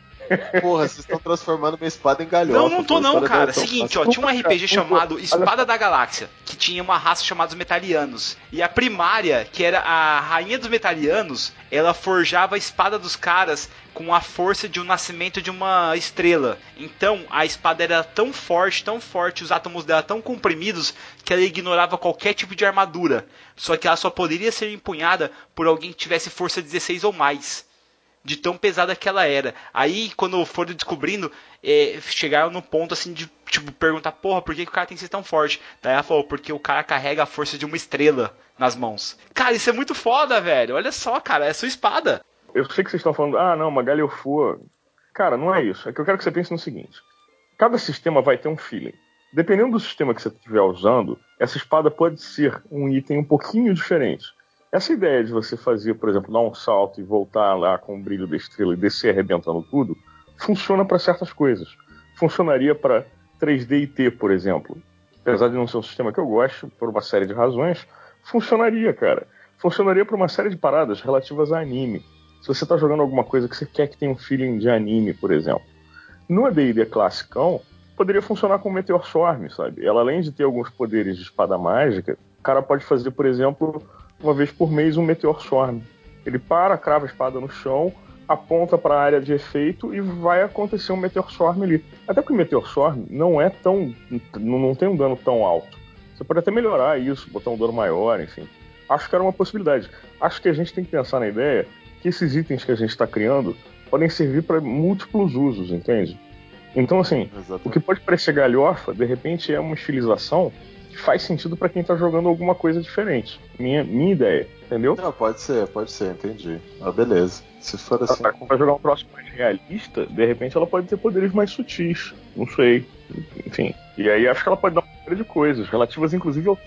Porra, vocês estão transformando minha espada em galhofa. Não, não tô não, cara. é tão Seguinte, ó, tinha um RPG chamado Espada da Galáxia, que tinha uma raça chamada os Metalianos. E a primária, que era a rainha dos Metalianos, ela forjava a espada dos caras com a força de um nascimento de uma estrela. Então, a espada era tão forte, tão forte, os átomos dela tão comprimidos, que ela ignorava qualquer tipo de armadura. Só que ela só poderia ser empunhada por alguém que tivesse força 16 ou mais de tão pesada que ela era. Aí, quando foram descobrindo, é, chegaram no ponto assim de tipo perguntar, porra, por que, que o cara tem que ser tão forte? Daí ela falou, porque o cara carrega a força de uma estrela nas mãos. Cara, isso é muito foda, velho. Olha só, cara, é sua espada. Eu sei que vocês estão falando, ah, não, uma galhofua. Cara, não é isso. É que eu quero que você pense no seguinte: cada sistema vai ter um feeling. Dependendo do sistema que você estiver usando, essa espada pode ser um item um pouquinho diferente. Essa ideia de você fazer, por exemplo, dar um salto e voltar lá com o brilho da estrela e descer arrebentando tudo, funciona para certas coisas. Funcionaria para 3D e T, por exemplo. Apesar de não ser um sistema que eu gosto, por uma série de razões, funcionaria, cara. Funcionaria para uma série de paradas relativas a anime. Se você está jogando alguma coisa que você quer que tenha um feeling de anime, por exemplo. No AD&D classicão, poderia funcionar com Meteor Swarm, sabe? Ela, além de ter alguns poderes de espada mágica, o cara pode fazer, por exemplo, uma vez por mês um Meteor Swarm. Ele para, crava a espada no chão, aponta para a área de efeito e vai acontecer um Meteor Swarm ali. Até porque o Meteor Swarm não é tão. não tem um dano tão alto. Você pode até melhorar isso, botar um dano maior, enfim. Acho que era uma possibilidade. Acho que a gente tem que pensar na ideia que esses itens que a gente está criando podem servir para múltiplos usos, entende? Então, assim, Exatamente. o que pode parecer galhofa, de repente é uma estilização que faz sentido para quem está jogando alguma coisa diferente. Minha, minha ideia, entendeu? Não, pode ser, pode ser, entendi. Ah, beleza. Se for assim. Para jogar um próximo mais realista, de repente ela pode ter poderes mais sutis. Não sei. Enfim. E aí acho que ela pode dar uma série de coisas, relativas inclusive ao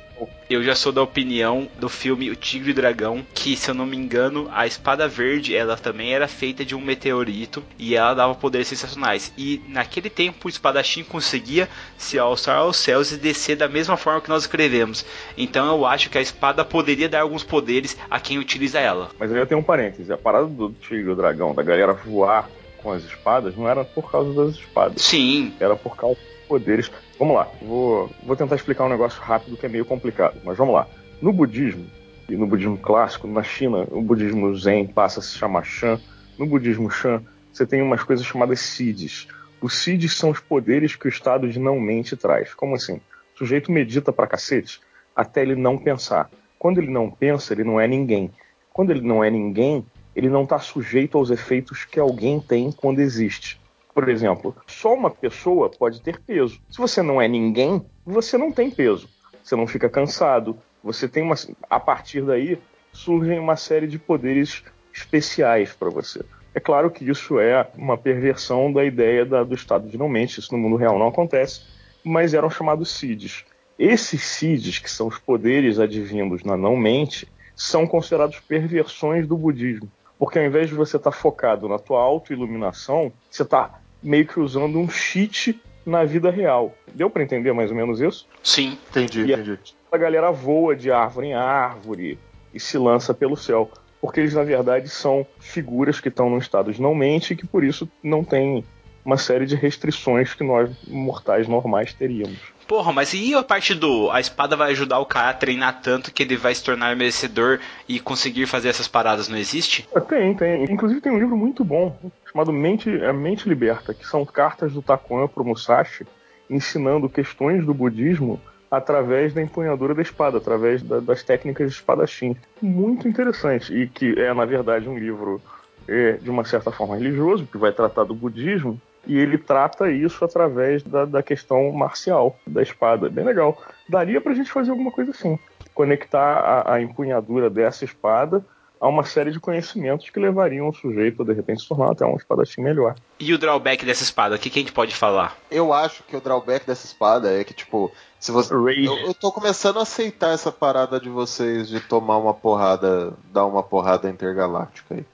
eu já sou da opinião do filme O Tigre e o Dragão, que se eu não me engano, a espada verde, ela também era feita de um meteorito e ela dava poderes sensacionais. E naquele tempo o espadachim conseguia se alçar aos céus e descer da mesma forma que nós escrevemos. Então eu acho que a espada poderia dar alguns poderes a quem utiliza ela. Mas aí eu tenho um parêntese, a parada do Tigre e o Dragão, da galera voar com as espadas, não era por causa das espadas. Sim. Era por causa poderes. Vamos lá, vou, vou tentar explicar um negócio rápido que é meio complicado, mas vamos lá. No budismo, e no budismo clássico, na China, o budismo Zen passa a se chamar Shan. No budismo Shan, você tem umas coisas chamadas Siddhis. Os Siddhis são os poderes que o estado de não-mente traz. Como assim? O sujeito medita pra cacete até ele não pensar. Quando ele não pensa, ele não é ninguém. Quando ele não é ninguém, ele não está sujeito aos efeitos que alguém tem quando existe. Por exemplo, só uma pessoa pode ter peso. Se você não é ninguém, você não tem peso. Você não fica cansado. Você tem uma. A partir daí surgem uma série de poderes especiais para você. É claro que isso é uma perversão da ideia da, do estado de não-mente. Isso no mundo real não acontece, mas eram chamados CIDs. Esses CIDs, que são os poderes advindos na não-mente, são considerados perversões do budismo. Porque ao invés de você estar tá focado na tua autoiluminação, você está meio que usando um cheat na vida real. Deu para entender mais ou menos isso? Sim, entendi, e entendi. A galera voa de árvore em árvore e se lança pelo céu. Porque eles, na verdade, são figuras que estão num estado de não-mente e que por isso não tem uma série de restrições que nós mortais normais teríamos. Porra, mas e a parte do a espada vai ajudar o cara a treinar tanto que ele vai se tornar merecedor e conseguir fazer essas paradas, não existe? É, tem, tem. Inclusive tem um livro muito bom chamado Mente, a Mente Liberta, que são cartas do Takuan pro Musashi ensinando questões do budismo através da empunhadura da espada, através da, das técnicas de espadachim. Muito interessante e que é na verdade um livro é, de uma certa forma religioso que vai tratar do budismo e ele trata isso através da, da questão marcial da espada. Bem legal. Daria pra gente fazer alguma coisa assim. Conectar a, a empunhadura dessa espada a uma série de conhecimentos que levariam o sujeito a de repente se tornar até um espadachim melhor. E o drawback dessa espada, o que, que, a gente pode falar? Eu acho que o drawback dessa espada é que, tipo, se você. Eu, eu tô começando a aceitar essa parada de vocês de tomar uma porrada, dar uma porrada intergaláctica aí.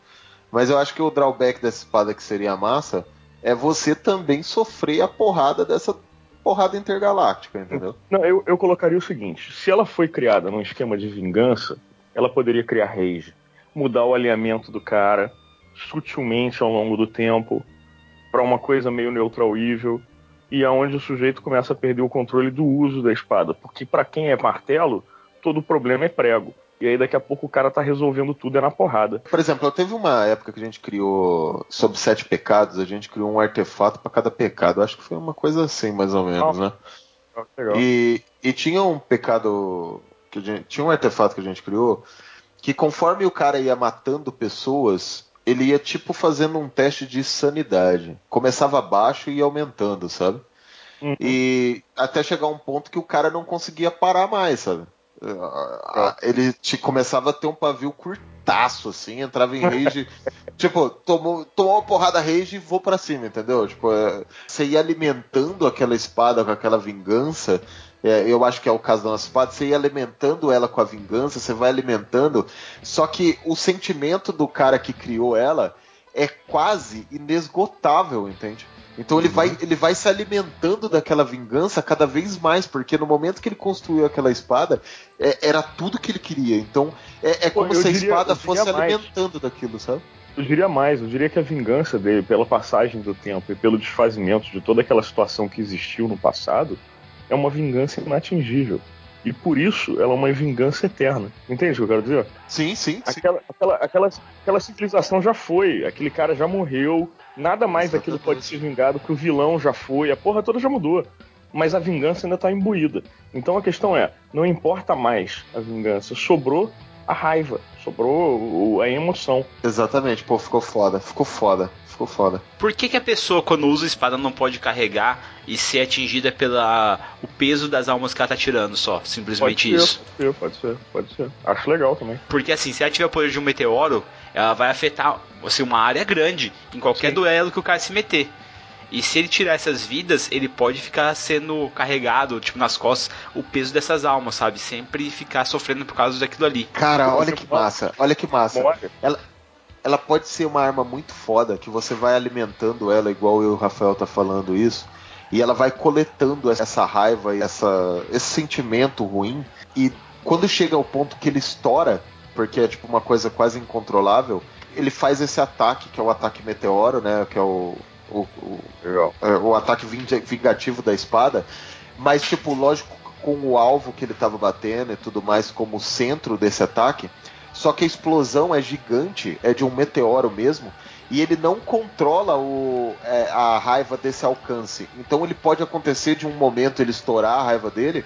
Mas eu acho que o drawback dessa espada que seria massa é você também sofrer a porrada dessa porrada intergaláctica, entendeu? Não, eu, eu colocaria o seguinte: se ela foi criada num esquema de vingança, ela poderia criar rage, mudar o alinhamento do cara sutilmente ao longo do tempo para uma coisa meio neutral evil e aonde o sujeito começa a perder o controle do uso da espada, porque para quem é martelo, todo problema é prego. E aí daqui a pouco o cara tá resolvendo tudo é na porrada. Por exemplo, teve uma época que a gente criou sobre sete pecados, a gente criou um artefato para cada pecado. Acho que foi uma coisa assim, mais ou menos, né? Legal. E, e tinha um pecado que gente, tinha um artefato que a gente criou que conforme o cara ia matando pessoas, ele ia tipo fazendo um teste de sanidade. Começava baixo e ia aumentando, sabe? Uhum. E até chegar um ponto que o cara não conseguia parar mais, sabe? É. ele te começava a ter um pavio curtaço, assim, entrava em rage. tipo, tomou, tomou uma porrada rage e vou para cima, entendeu? Tipo, é, você ia alimentando aquela espada com aquela vingança. É, eu acho que é o caso da nossa espada. Você ia alimentando ela com a vingança, você vai alimentando. Só que o sentimento do cara que criou ela é quase inesgotável, entende? Então ele, vai, ele vai se alimentando daquela vingança cada vez mais, porque no momento que ele construiu aquela espada, é- era tudo que ele queria. Então é, é como eu se a diria- espada fosse mais. alimentando daquilo, sabe? Eu diria mais, eu diria que a vingança dele, pela passagem do tempo e pelo desfazimento de toda aquela situação que existiu no passado, é uma vingança inatingível. E por isso ela é uma vingança eterna. Entende o que eu quero dizer? Sim, sim, sim. Aquela, aquela, aquela, aquela civilização já foi, aquele cara já morreu, nada mais daquilo Exatamente. pode ser vingado, que o vilão já foi, a porra toda já mudou. Mas a vingança ainda tá imbuída. Então a questão é, não importa mais a vingança, sobrou a raiva, sobrou o- a emoção. Exatamente, pô, ficou foda, ficou foda, ficou foda. Por que, que a pessoa, quando usa a espada, não pode carregar e ser atingida pela o peso das almas que ela tá tirando só? Simplesmente pode isso. Ser, pode ser, pode ser. Acho legal também. Porque assim, se ela tiver o poder de um meteoro, ela vai afetar assim, uma área grande em qualquer Sim. duelo que o cara se meter. E se ele tirar essas vidas, ele pode ficar sendo carregado, tipo, nas costas, o peso dessas almas, sabe? Sempre ficar sofrendo por causa daquilo ali. Cara, Você olha que massa, olha que massa. Morre. ela pode ser uma arma muito foda, que você vai alimentando ela, igual eu e o Rafael tá falando isso, e ela vai coletando essa raiva e essa, esse sentimento ruim, e quando chega ao ponto que ele estoura, porque é tipo uma coisa quase incontrolável, ele faz esse ataque, que é o ataque meteoro, né, que é o, o, o, é, o ataque vinga- vingativo da espada, mas tipo, lógico, com o alvo que ele tava batendo e tudo mais como centro desse ataque, só que a explosão é gigante, é de um meteoro mesmo, e ele não controla o, é, a raiva desse alcance. Então ele pode acontecer de um momento ele estourar a raiva dele,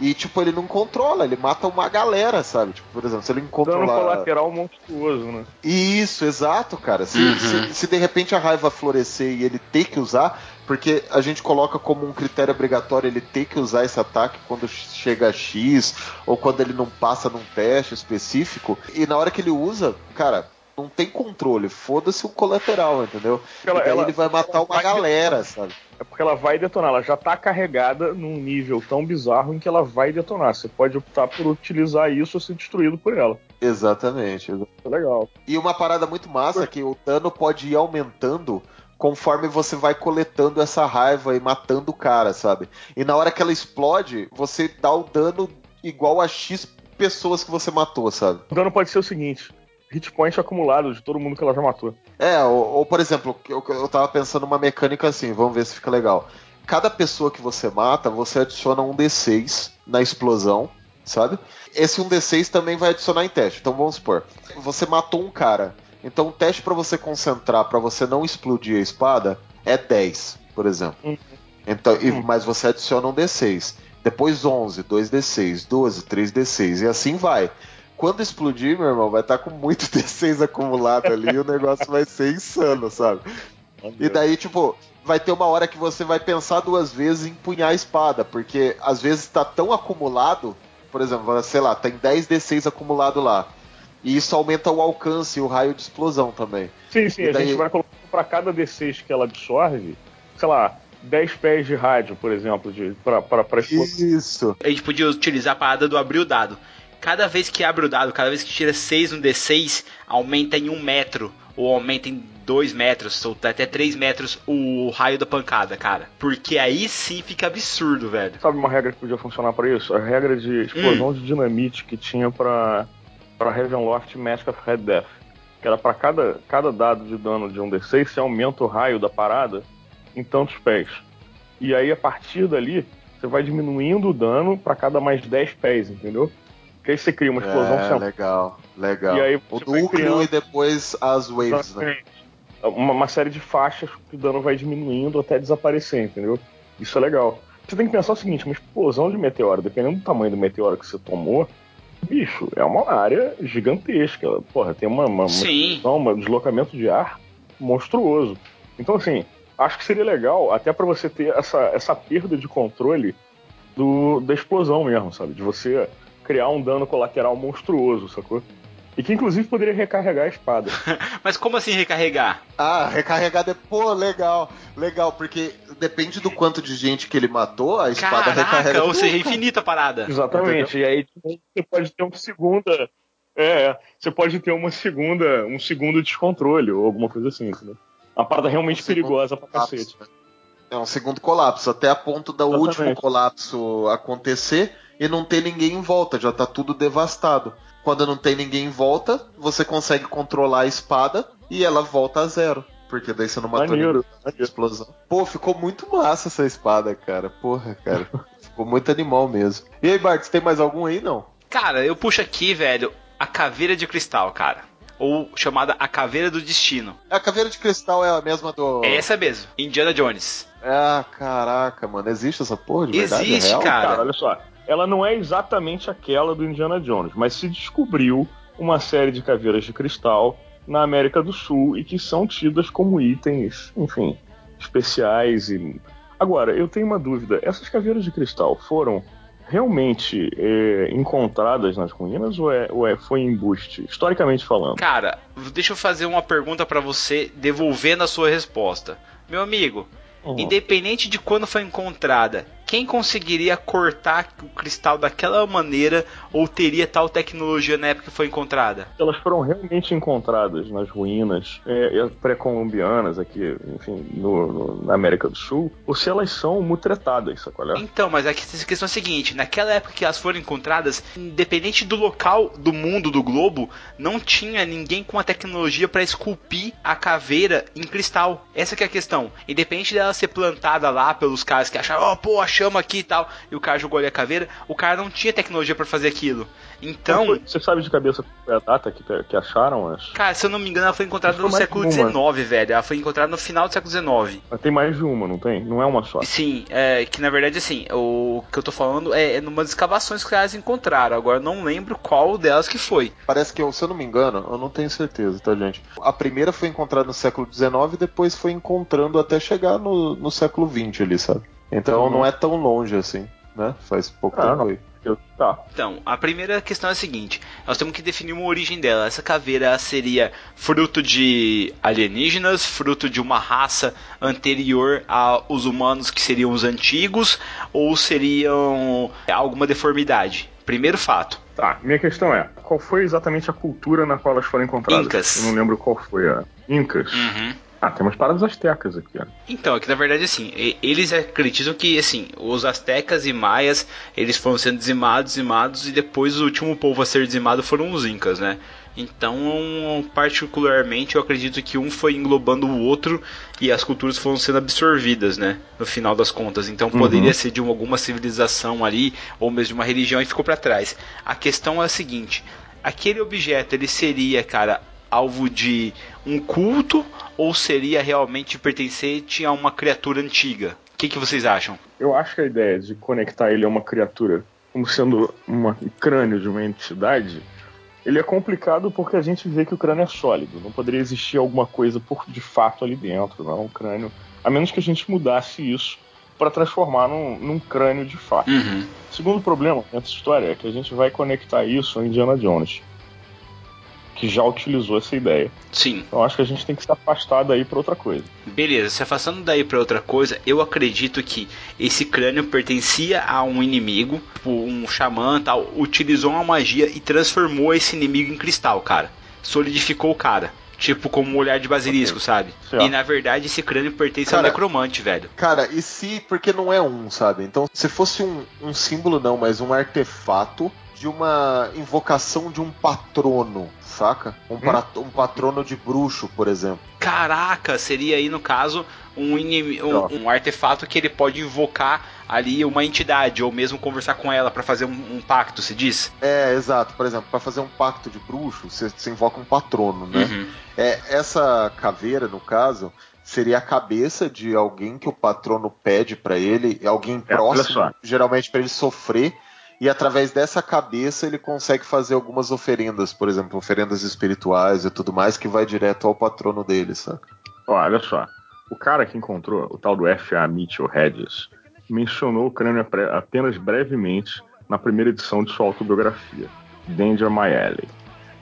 e tipo, ele não controla, ele mata uma galera, sabe? Tipo, por exemplo, se ele Dano controlar. colateral monstruoso, né? Isso, exato, cara. Se, Uhum. se, se de repente a raiva florescer e ele ter que usar, porque a gente coloca como um critério obrigatório ele ter que usar esse ataque quando chega a X ou quando ele não passa num teste específico, e na hora que ele usa, cara. Não tem controle, foda-se o colateral, entendeu? Ela- e daí ela- ele vai matar uma vai galera, sabe? É porque ela vai detonar, ela já tá carregada num nível tão bizarro em que ela vai detonar. Você pode optar por utilizar isso ou ser destruído por ela. Exatamente. É legal. E uma parada muito massa é que o dano pode ir aumentando conforme você vai coletando essa raiva e matando o cara, sabe? E na hora que ela explode, você dá o dano igual a X pessoas que você matou, sabe? O dano pode ser o seguinte: hit point acumulado de todo mundo que ela já matou. É, ou, ou, por exemplo, eu, eu tava pensando numa mecânica assim, vamos ver se fica legal. Cada pessoa que você mata, você adiciona um D6 na explosão, sabe? Esse um D6 também vai adicionar em teste. Então vamos supor, você matou um cara. Então o teste pra você concentrar, pra você não explodir a espada, é 10, por exemplo. Uhum. Então, e- Hum. mas você adiciona um D6. Depois 11, 2D6, 12, 3D6 e assim vai. Quando explodir, meu irmão, vai estar com muito D6 acumulado ali e o negócio vai ser insano, sabe? E daí, tipo, vai ter uma hora que você vai pensar duas vezes em empunhar a espada, porque às vezes tá tão acumulado, por exemplo, sei lá, tem 10 D6 acumulado lá. E isso aumenta o alcance e o raio de explosão também. Sim, sim, E a daí- gente vai colocando pra cada D6 que ela absorve, sei lá, 10 pés de rádio, por exemplo, de, pra, pra, pra explosão. Isso. A gente podia utilizar a parada do abrir o dado. Cada vez que abre o dado, cada vez que tira 6 no D6, aumenta em 1 metro. Ou aumenta em 2 metros, ou até 3 metros o raio da pancada, cara. Porque aí sim fica absurdo, velho. Sabe uma regra que podia funcionar pra isso? A regra de explosão Hum. de dinamite que tinha pra, pra Ravenloft Mask of Red Death. Que era pra cada, cada dado de dano de um D6, você aumenta o raio da parada em tantos pés. E aí, a partir dali, você vai diminuindo o dano pra cada mais 10 pés, entendeu? Que aí você cria uma explosão É, legal, legal. E aí o núcleo criando- e depois as waves, né? Uma, uma série de faixas que o dano vai diminuindo até desaparecer, entendeu? Isso é legal. Você tem que pensar o seguinte, uma explosão de meteoro, dependendo do tamanho do meteoro que você tomou, bicho, é uma área gigantesca. Porra, tem uma, uma, uma Sim. um deslocamento de ar monstruoso. Então, assim, acho que seria legal até pra você ter essa, essa perda de controle do, da explosão mesmo, sabe? De você criar um dano colateral monstruoso, sacou? E que inclusive poderia recarregar a espada. Mas como assim recarregar? Ah, recarregar depois, legal, legal, porque depende do quanto de gente que ele matou, a espada recarrega. Caraca, ou de seja, cara. infinita a parada. Exatamente. E aí você pode ter uma segunda, É, é. você pode ter uma segunda, um segundo descontrole ou alguma coisa assim, entendeu? Uma parada realmente Um perigosa pra colapso, cacete. né? É um segundo colapso, até a ponto do Exatamente. último colapso acontecer e não ter ninguém em volta, já tá tudo devastado. Quando não tem ninguém em volta, você consegue controlar a espada e ela volta a zero. Porque daí você não matou ninguém explosão. Pô, ficou muito massa essa espada, cara. Porra, cara. ficou muito animal mesmo. E aí, Bart, tem mais algum aí, não? Cara, eu puxo aqui, velho, a caveira de cristal, cara. Ou chamada a caveira do destino. A caveira de cristal é a mesma do. É essa mesmo, Indiana Jones. Ah, caraca, mano. Existe essa porra de verdade? Existe, é real? cara. Cara, olha só. Ela não é exatamente aquela do Indiana Jones, mas se descobriu uma série de caveiras de cristal na América do Sul e que são tidas como itens, enfim, especiais e. Agora, eu tenho uma dúvida. Essas caveiras de cristal foram realmente é, encontradas nas ruínas ou, é, ou é, foi embuste, historicamente falando? Cara, deixa eu fazer uma pergunta pra você, devolvendo a sua resposta. Meu amigo, Uhum. independente de quando foi encontrada, quem conseguiria cortar o cristal daquela maneira ou teria tal tecnologia na época que foi encontrada? Elas foram realmente encontradas nas ruínas é, é, pré-colombianas aqui, enfim, no- no- na América do Sul, ou se elas são mutretadas, sacou? Então, mas a questão é a seguinte: naquela época que elas foram encontradas, independente do local do mundo, do globo, não tinha ninguém com a tecnologia para esculpir a caveira em cristal. Essa que é a questão. Independente dela ser plantada lá pelos caras que acharam, ó, pô, achamos aqui e tal, e o cara jogou ali a caveira, o cara não tinha tecnologia para fazer aquilo. Então, Você sabe de cabeça a data que, que acharam? As... cara, se eu não me engano, ela foi encontrada Foi no século. XIX, velho. Ela foi encontrada no final do século XIX. Mas Tem mais de uma, não tem? Não é uma só. Sim, é que na verdade assim, o que eu tô falando é, é numas escavações que elas encontraram. Agora eu não lembro qual delas que foi. Parece que, eu- se eu não me engano, eu não tenho certeza, tá, gente? A primeira foi encontrada no século XIX e depois foi encontrando até chegar no, no século XX ali, sabe? Então Uhum. não é tão longe assim, né? Faz pouco Ah, tempo aí. Eu- Tá. Então, a primeira questão é a seguinte: nós temos que definir uma origem dela. Essa caveira seria fruto de alienígenas, fruto de uma raça anterior aos humanos que seriam os antigos, ou seriam alguma deformidade? Primeiro fato. Tá, minha questão é, qual foi exatamente a cultura na qual elas foram encontradas? Incas. Eu não lembro qual foi a... Incas? Uhum. Ah, tem umas paradas astecas aqui, ó. Então, é que na verdade assim, eles acreditam que assim, os astecas e maias, eles foram sendo dizimados, dizimados e depois o último povo a ser dizimado foram os incas, né? Então, particularmente, eu acredito que um foi englobando o outro e as culturas foram sendo absorvidas, né? No final das contas. Então, poderia ser de uma- alguma civilização ali ou mesmo de uma religião e ficou para trás. A questão é a seguinte: aquele objeto ele seria, cara, alvo de um culto ou seria realmente pertencente a uma criatura antiga? O que, que vocês acham? Eu acho que a ideia de conectar ele a uma criatura como sendo uma- um crânio de uma entidade, ele é complicado porque a gente vê que o crânio é sólido. Não poderia existir alguma coisa por de fato ali dentro, não é um crânio. A menos que a gente mudasse isso para transformar num, num crânio de fato. Uhum. Segundo problema nessa história é que a gente vai conectar isso a Indiana Jones, que já utilizou essa ideia. Sim. Então acho que a gente tem que se afastar daí para outra coisa. Beleza, se afastando daí para outra coisa, eu acredito que esse crânio pertencia a um inimigo, tipo um xamã tal, utilizou uma magia e transformou esse inimigo em cristal, cara. Solidificou o cara. Tipo como um olhar de basilisco, sabe? Certo. E na verdade esse crânio pertence ao Cara, necromante, velho. Cara, e se. Porque não é um, sabe? Então, se fosse um, um símbolo, não, mas um artefato de uma invocação de um patrono, saca? Um, pra- um patrono de bruxo, por exemplo. Caraca, seria aí no caso um, um, um artefato que ele pode invocar ali uma entidade ou mesmo conversar com ela para fazer um, um pacto, se diz? É, exato. Por exemplo, para fazer um pacto de bruxo, você, você invoca um patrono, né? Uhum. É, essa caveira, no caso, seria a cabeça de alguém que o patrono pede pra ele, alguém É, próximo, geralmente pra ele sofrer, e através dessa cabeça ele consegue fazer algumas oferendas, por exemplo, oferendas espirituais e tudo mais, que vai direto ao patrono dele, saca? Olha só. O cara que encontrou, o tal do F.A. Mitchell Hedges, mencionou o crânio apenas brevemente na primeira edição de sua autobiografia, Danger My Alley,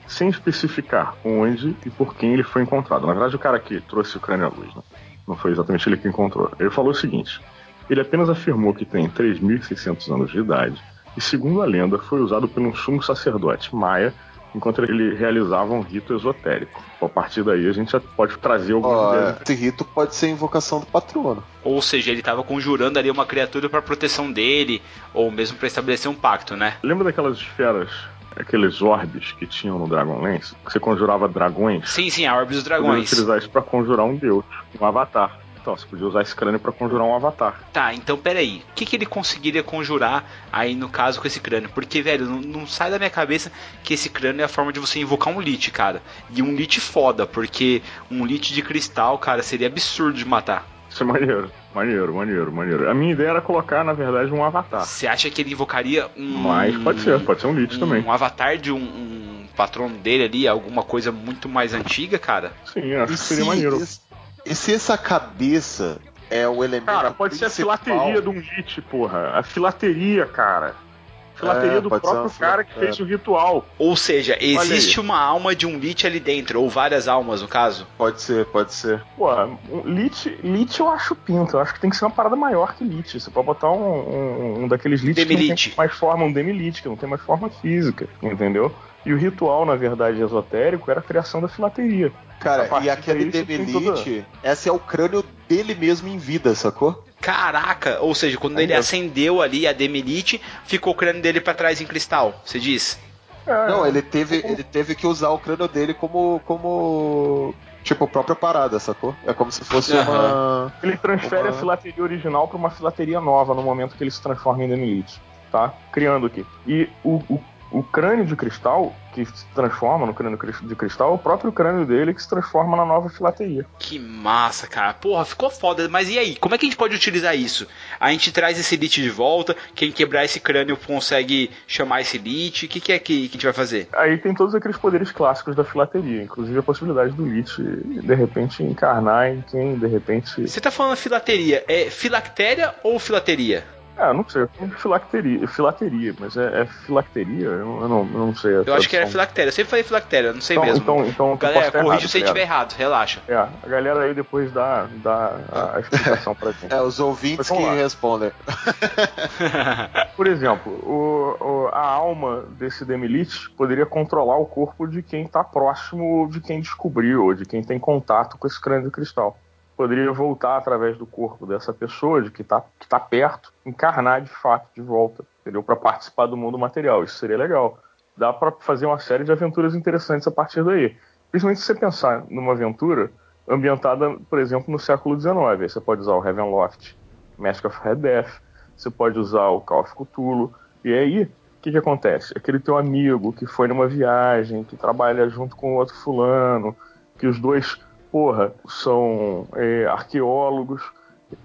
sem especificar onde e por quem ele foi encontrado. Na verdade, o cara que trouxe o crânio à luz, né? não foi exatamente ele que encontrou. Ele falou o seguinte: ele apenas afirmou que tem 3.600 anos de idade e, segundo a lenda, foi usado por um sumo sacerdote maia enquanto ele realizava um rito esotérico. A partir daí a gente já pode trazer algumas Ó, ideias. esse rito pode ser invocação do patrono. Ou seja, ele tava conjurando ali uma criatura pra proteção dele, ou mesmo pra estabelecer um pacto, né? Lembra daquelas esferas, aqueles orbes que tinham no Dragonlance? Que você conjurava dragões? Sim, sim, a Orbe dos Dragões. utilizar isso pra conjurar um deus, um avatar. Então, você podia usar esse crânio pra conjurar um avatar. Tá, então peraí. O que, que ele conseguiria conjurar aí no caso com esse crânio? Porque, velho, não, não sai da minha cabeça que esse crânio é a forma de você invocar um Lich, cara. E um Lich foda, porque um Lich de cristal, cara, seria absurdo de matar. Isso é maneiro, maneiro, maneiro, maneiro. A minha ideia era colocar, na verdade, um avatar. Você acha que ele invocaria um. Mas pode ser, pode ser um Lich um, também. um avatar de um, um patrono dele ali, alguma coisa muito mais antiga, cara? Sim, acho E que seria se, maneiro. E se essa cabeça é o elemento Cara, pode ser a principal? filateria de um Lich, porra. A filateria, cara. Filateria É, do próprio uma cara que fila- fez o ritual. Ou seja, existe uma alma de um Lich ali dentro, ou várias almas no caso? Pode ser, pode ser. Pô, um Lich, Lich eu acho pinto. Eu acho que tem que ser uma parada maior que Lich. Você pode botar um, um, um daqueles Lich que não tem mais forma, um Demi-Lich, que não tem mais forma física, entendeu? E o ritual, na verdade, esotérico, era a criação da filateria. A Cara, partir e aquele Demelite, esse é o crânio dele mesmo em vida, sacou? Caraca, ou seja, quando ele acendeu ali a Demelite, ficou o crânio dele pra trás em cristal, você diz? É, Não, ele teve, ele teve que usar o crânio dele como. como. Tipo, própria parada, sacou? É como se fosse Aham. uma. Ele transfere Uma- a filateria original para uma filateria nova no momento que ele se transforma em Demi-Lich, tá? Criando aqui. E o, o, o crânio de cristal, que se transforma no crânio de cristal, é o próprio crânio dele que se transforma na nova filateria. Que massa, cara. Porra, ficou foda. Mas e aí? Como é que a gente pode utilizar isso? A gente traz esse Lich de volta. Quem quebrar esse crânio consegue chamar esse Lich. O que, que é que, que a gente vai fazer? Aí tem todos aqueles poderes clássicos da filateria, inclusive a possibilidade do Lich, de repente, encarnar em quem, de repente... Você tá falando filateria. É filactéria ou filateria? Ah, não sei, filacteria, filateria, mas é, é filacteria? Eu, eu não, eu não sei. Eu acho que era tradução. filactéria. Eu sempre falei filactéria, não sei Então, mesmo. então, então, eu Galera, corrija errado, se eu estiver errado, relaxa. É, a galera aí depois dá, dá a, a explicação pra gente. É, os ouvintes que lá. respondem. Por exemplo, o- o- a alma desse Demilich poderia controlar o corpo de quem tá próximo de quem descobriu, ou de quem tem contato com esse crânio de cristal. Poderia voltar através do corpo dessa pessoa, de que tá, que tá perto, encarnar de fato de volta, entendeu? Para participar do mundo material. Isso seria legal. Dá para fazer uma série de aventuras interessantes a partir daí. Principalmente se você pensar numa aventura ambientada, por exemplo, no século XIX. Aí você pode usar o Ravenloft, Mask of Red Death, você pode usar o Call of Cthulhu. E aí, o que, que acontece? Aquele teu amigo que foi numa viagem, que trabalha junto com outro fulano, que os dois, porra, são é, arqueólogos.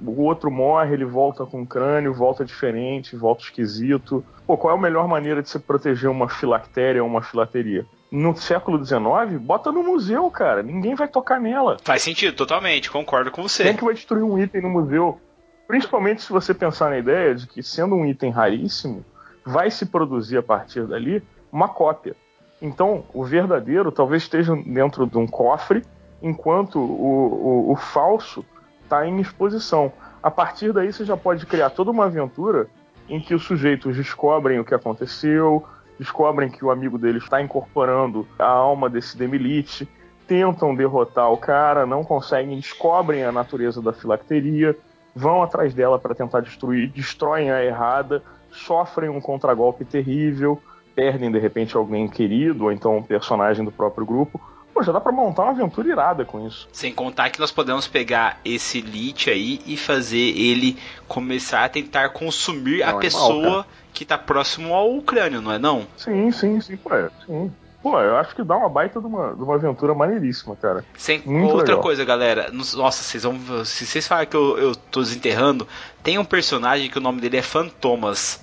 O outro morre, ele volta com um crânio, volta diferente, volta esquisito. Pô, qual é a melhor maneira de se proteger uma filactéria ou uma filateria? No século XIX, bota no museu, cara. Ninguém vai tocar nela. Faz sentido, totalmente. Concordo com Quem é você. que vai destruir um item no museu? Principalmente se você pensar na ideia de que, sendo um item raríssimo, vai se produzir a partir dali uma cópia. Então, o verdadeiro talvez esteja dentro de um cofre, enquanto o, o, o falso está em exposição. A partir daí, você já pode criar toda uma aventura em que os sujeitos descobrem o que aconteceu, descobrem que o amigo deles está incorporando a alma desse Demilite, tentam derrotar o cara, não conseguem, descobrem a natureza da filacteria, vão atrás dela para tentar destruir, destroem a errada, sofrem um contragolpe terrível, perdem de repente alguém querido, ou então um personagem do próprio grupo. Pô, já dá pra montar uma aventura irada com isso. Sem contar que nós podemos pegar esse Lich aí e fazer ele começar a tentar consumir É um a animal, pessoa que tá próximo ao crânio, não é não? Sim, sim, sim, pô, é, sim. Pô, eu acho que dá uma baita de uma, de uma aventura maneiríssima, cara. Sem Muito outra legal. coisa, galera. nos- Nossa, vocês vão. Se vocês falarem que eu, eu tô desenterrando, tem um personagem que o nome dele é Fantomas.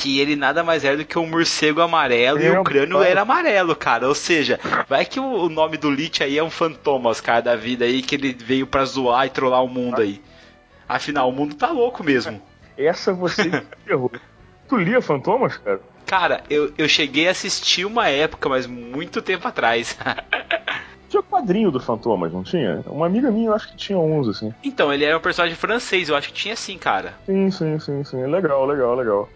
Que ele nada mais é do que um morcego amarelo e É, o crânio pai. era amarelo, cara. Ou seja, vai que o, nome do Lich aí é um Fantomas, cara, da vida aí, que ele veio pra zoar e trollar o mundo aí. Afinal, o mundo tá louco mesmo. Essa você errou. Tu lia Fantomas, cara? Cara, eu, eu cheguei a assistir uma época, mas muito tempo atrás. Tinha quadrinho do Fantomas, não tinha? Uma amiga minha, eu acho que tinha uns, assim. então, ele era um personagem francês, eu acho que tinha sim, cara. Sim, sim, sim, sim. Legal, legal, legal.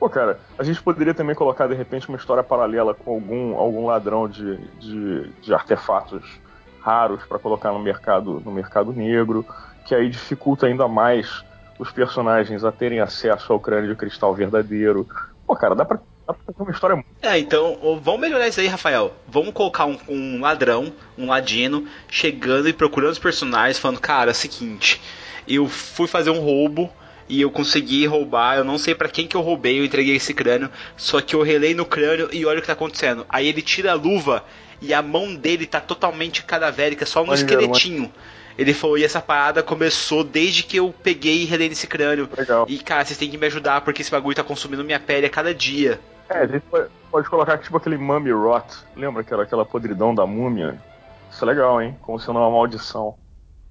Pô, cara, a gente poderia também colocar de repente uma história paralela com algum, algum ladrão de, de, de artefatos raros para colocar no mercado, no mercado negro, que aí dificulta ainda mais os personagens a terem acesso ao crânio de cristal verdadeiro. Pô, cara, dá pra, uma história. É, então, vamos melhorar isso aí, Rafael. Vamos colocar um, um ladrão, um ladino, chegando e procurando os personagens, falando, cara, é o seguinte, eu fui fazer um roubo e eu consegui roubar, eu não sei pra quem que eu roubei, eu entreguei esse crânio, só que eu relei no crânio e olha o que tá acontecendo. Aí ele tira a luva e a mão dele tá totalmente cadavérica, só no Maneiro, esqueletinho. Ele falou, e essa parada começou desde que eu peguei e relei nesse crânio. Legal. E cara, vocês têm que me ajudar porque esse bagulho tá consumindo minha pele a cada dia. É, a gente pode, pode colocar tipo aquele mummy rot. Lembra que era aquela podridão da múmia? Isso é legal, hein? Como sendo uma maldição.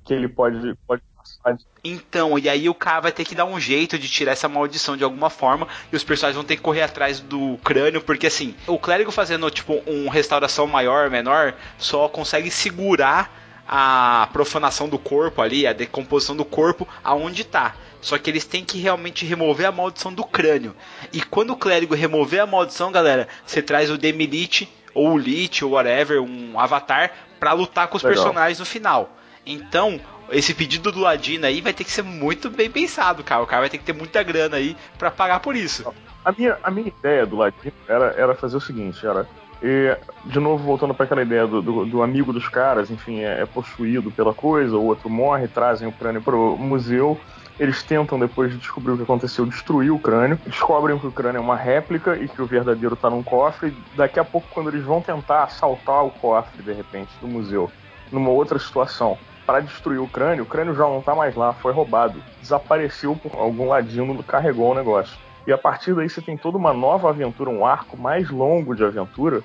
Que ele pode, pode passar de Então, e aí o cara vai ter que dar um jeito de tirar essa maldição de alguma forma, e os personagens vão ter que correr atrás do crânio, porque assim, o clérigo fazendo tipo uma restauração maior, menor, só consegue segurar a profanação do corpo ali, a decomposição do corpo aonde tá. Só que eles têm que realmente remover a maldição do crânio. E quando o clérigo remover a maldição, galera, você traz o Demilite ou o Lich ou whatever, um avatar pra lutar com os Legal. personagens no final. Então, esse pedido do Ladino aí vai ter que ser muito bem pensado, cara. O cara vai ter que ter muita grana aí pra pagar por isso. A minha, a minha ideia do Ladino era, era fazer o seguinte, era. e, de novo, voltando para aquela ideia do, do, do amigo dos caras, enfim, é, é possuído pela coisa, o outro morre, trazem o crânio pro museu. Eles tentam, depois de descobrir o que aconteceu, destruir o crânio. Descobrem que o crânio é uma réplica e que o verdadeiro tá num cofre. Daqui a pouco, quando eles vão tentar assaltar o cofre, de repente, do museu, numa outra situação, para destruir o crânio, o crânio já não tá mais lá, foi roubado. Desapareceu por algum ladino, carregou o negócio. E a partir daí você tem toda uma nova aventura, um arco mais longo de aventura,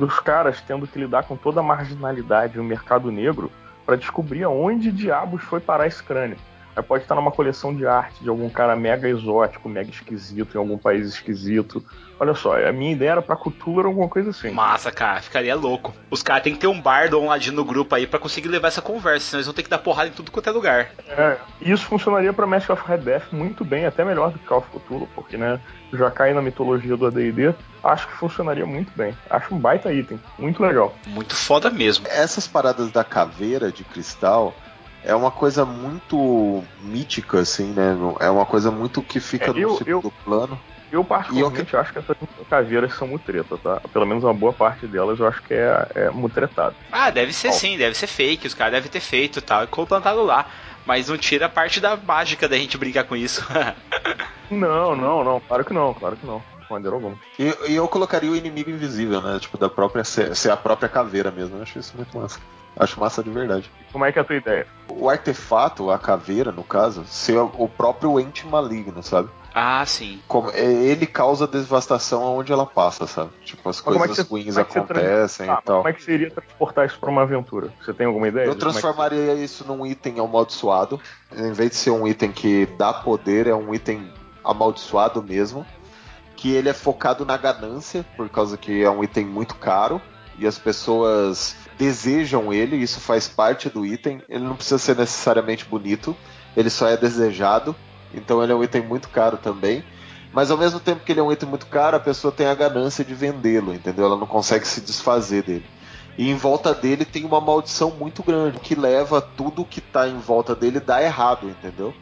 dos caras tendo que lidar com toda a marginalidade e o mercado negro para descobrir aonde diabos foi parar esse crânio. Pode estar numa coleção de arte de algum cara mega exótico, mega esquisito, em algum país esquisito. Olha só, a minha ideia era pra Cthulhu ou alguma coisa assim. Massa, cara, ficaria louco. Os caras têm que ter um bardo ou um ladino no grupo aí pra conseguir levar essa conversa, senão eles vão ter que dar porrada em tudo quanto é lugar. É, e isso funcionaria pra Mask of Red Death muito bem, até melhor do que Call of Cthulhu, porque né, já cai na mitologia do AD&D. Acho que funcionaria muito bem. Acho um baita item, muito legal. Muito foda mesmo. Essas paradas da caveira de cristal é uma coisa muito mítica, assim, né? É uma coisa muito que fica É, no eu- segundo plano. Eu particularmente acho que essas caveiras são mutreta, tá? Pelo menos uma boa parte delas eu acho que é, é mutretado. Ah, deve ser sim, deve ser fake, os caras devem ter feito e tal, e plantado lá. Mas não tira a parte da mágica da gente brincar com isso. Não, não, não, claro que não, claro que não. Maneira alguma. E, e eu colocaria o inimigo invisível, né? Tipo, da própria. Ser, ser a própria caveira mesmo. Eu acho isso muito massa. Acho massa de verdade. Como é que é a tua ideia? O artefato, a caveira, no caso, ser o próprio ente maligno, sabe? ah, sim. Como, é- ele causa devastação aonde ela passa, sabe? Tipo, as Mas é coisas você- ruins é acontecem Ah, e tal. Como é que seria transportar isso pra uma aventura? Você tem alguma ideia? Eu como é que- transformaria isso num item amaldiçoado. Em vez de ser um item que dá poder, é um item amaldiçoado mesmo. Que ele é focado na ganância, por causa que é um item muito caro. E as pessoas desejam ele, isso faz parte do item. Ele não precisa ser necessariamente bonito, ele só é desejado. Então ele é um item muito caro também. Mas ao mesmo tempo que ele é um item muito caro, a pessoa tem a ganância de vendê-lo, entendeu? Ela não consegue se desfazer dele. E em volta dele tem uma maldição muito grande que leva tudo que tá em volta dele dar errado, entendeu?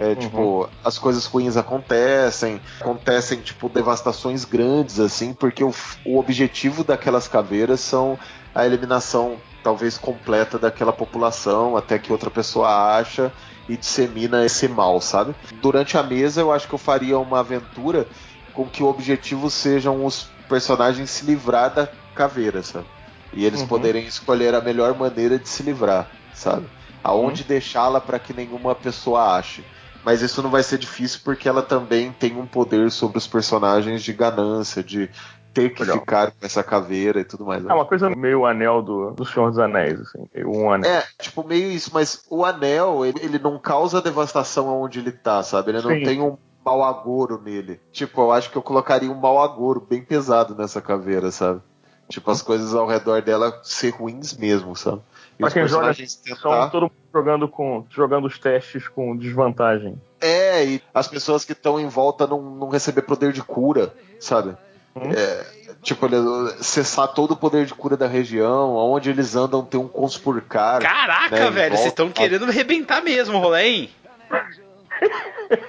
É, tipo, as coisas ruins acontecem, acontecem, tipo, devastações grandes, assim, porque o, o objetivo daquelas caveiras são a eliminação, talvez, completa daquela população, até que outra pessoa acha e dissemina esse mal, sabe? Durante a mesa, eu acho que eu faria uma aventura com que o objetivo sejam os personagens se livrar da caveira, sabe? E eles Uhum. poderem escolher a melhor maneira de se livrar, sabe? Aonde deixá-la para que nenhuma pessoa ache. Mas isso não vai ser difícil porque ela também tem um poder sobre os personagens de ganância, de ter que Legal. ficar com essa caveira e tudo mais. É uma coisa meio anel do, do Senhor dos Anéis, assim. Um anel. É, tipo, meio isso, mas o anel, ele, ele não causa devastação aonde ele tá, sabe? Ele não Sim. tem um mau agouro nele. Tipo, eu acho que eu colocaria um mau agouro bem pesado nessa caveira, sabe? Tipo, as coisas ao redor dela ser ruins mesmo, sabe? E Pra quem joga, tentar... todo mundo jogando, com, jogando os testes com desvantagem. É, e as pessoas que estão em volta não, não receber poder de cura, sabe? Hum. É, tipo, ele, cessar todo o poder de cura da região, onde eles andam tem um conspurcar. Caraca, né, velho, vocês estão querendo arrebentar mesmo rolê, hein?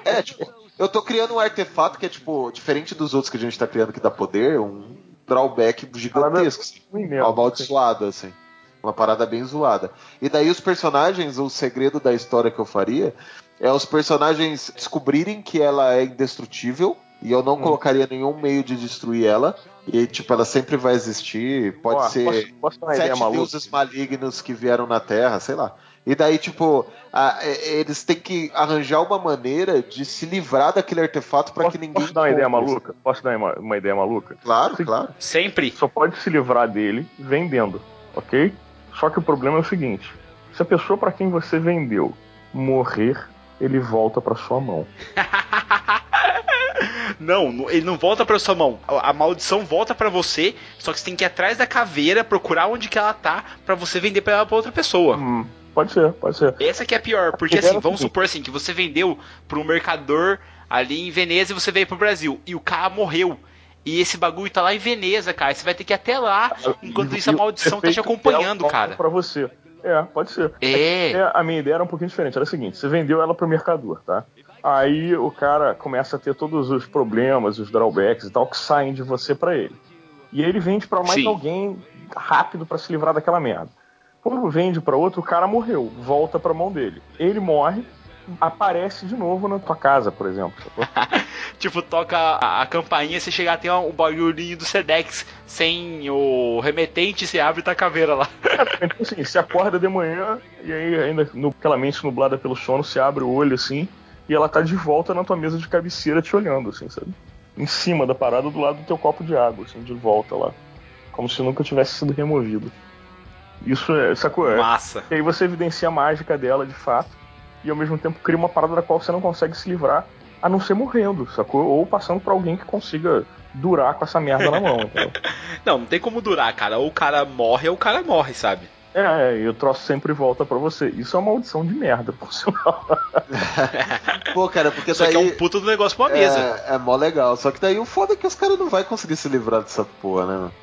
É, tipo, eu tô criando um artefato que é, tipo, diferente dos outros que a gente tá criando que dá poder, um drawback gigantesco, assim, amaldiçoado, assim. Uma parada bem zoada. E daí os personagens, o segredo da história que eu faria é os personagens descobrirem que ela é indestrutível. E eu não Hum. colocaria nenhum meio de destruir ela. E, tipo, ela sempre vai existir. Pode ser posso, posso dar uma ideia sete maluca? deuses malignos que vieram na Terra, sei lá. E daí, tipo, a- é- eles têm que arranjar uma maneira de se livrar daquele artefato pra Posso, que ninguém. posso dar uma ideia maluca? Posso dar uma, uma ideia maluca? Claro, Sim. claro. Sempre. Só pode se livrar dele vendendo, ok? Só que o problema é o seguinte: se a pessoa para quem você vendeu morrer, ele volta para sua mão. Não, ele não volta pra sua mão. A, maldição volta pra você, só que você tem que ir atrás da caveira, procurar onde que ela tá, pra você vender pra ela pra outra pessoa. Hum, pode ser, pode ser. Essa que é a pior, porque A assim, é vamos supor assim, que você vendeu pra um mercador ali em Veneza e você veio pro Brasil, e o cara morreu. E esse bagulho tá lá em Veneza, cara. Você vai ter que ir até lá, enquanto E- isso a maldição tá te acompanhando, cara. Pra você. É, pode ser. É. É, a minha ideia era um pouquinho diferente. Era o seguinte: você vendeu ela pro mercador, tá? Aí o cara começa a ter todos os problemas, os drawbacks e tal, que saem de você pra ele. E aí ele vende pra mais Sim. alguém rápido pra se livrar daquela merda. Quando vende pra outro, o cara morreu, volta pra mão dele. Ele morre, aparece de novo na tua casa, por exemplo. Tipo, toca a, a campainha, você chegar tem o barulhinho do Sedex sem o remetente, você abre e tá a caveira lá. Então, assim, você acorda de manhã e aí, ainda no, aquela mente nublada pelo sono, você abre o olho assim e ela tá de volta na tua mesa de cabeceira te olhando, assim, sabe? Em cima da parada, do lado do teu copo de água, assim, de volta lá. Como se nunca tivesse sido removido. Isso é, sacou? É. Massa. E aí você evidencia a mágica dela de fato e ao mesmo tempo cria uma parada da qual você não consegue se livrar a não ser morrendo, sacou? Ou passando pra alguém que consiga durar com essa merda na mão, entendeu? Não, não tem como durar, cara. Ou o cara morre ou o cara morre, sabe? É, é, e o troço sempre volta pra você. Isso é uma maldição de merda, por sinal. Pô, cara, porque Só daí. que é um puta do negócio pra mesa. É, é mó legal. Só que daí o foda é que os caras não vão conseguir se livrar dessa porra, né, mano?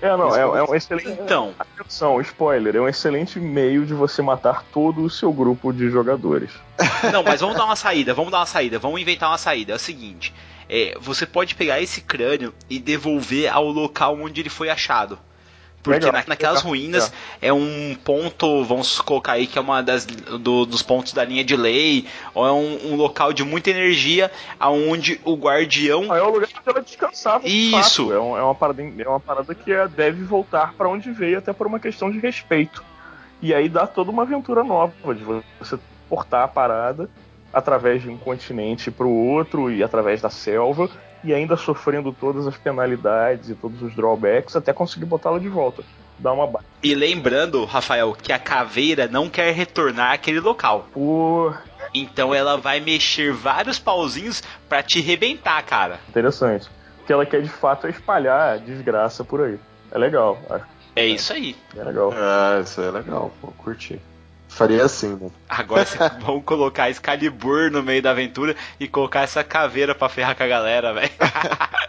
É, não, é, é um excelente. Então, Atenção, spoiler, é um excelente meio de você matar todo o seu grupo de jogadores. não, mas vamos dar uma saída, vamos dar uma saída, vamos inventar uma saída. É o seguinte: é, você pode pegar esse crânio e devolver ao local onde ele foi achado. Porque na- naquelas ruínas é um ponto, vamos colocar aí que é uma das do- dos pontos da linha de lei, ou é um, um local de muita energia, aonde o guardião Ah, é o lugar onde ela descansava. de Isso. fato. É, um- é uma parada, é uma parada que é- deve voltar pra onde veio, até por uma questão de respeito. E aí dá toda uma aventura nova de você portar a parada através de um continente pro outro e através da selva e ainda sofrendo todas as penalidades e todos os drawbacks até conseguir botá-la de volta. Dá uma ba- E lembrando, Rafael, que a caveira não quer retornar àquele local. Pô, Então ela vai mexer vários pauzinhos pra te rebentar, cara. interessante. O que ela quer de fato é espalhar desgraça por aí. É legal, acho É isso aí. é legal. Ah, isso é legal, pô, curti. Faria assim, né? Agora vamos colocar Excalibur no meio da aventura e colocar essa caveira pra ferrar com a galera, velho.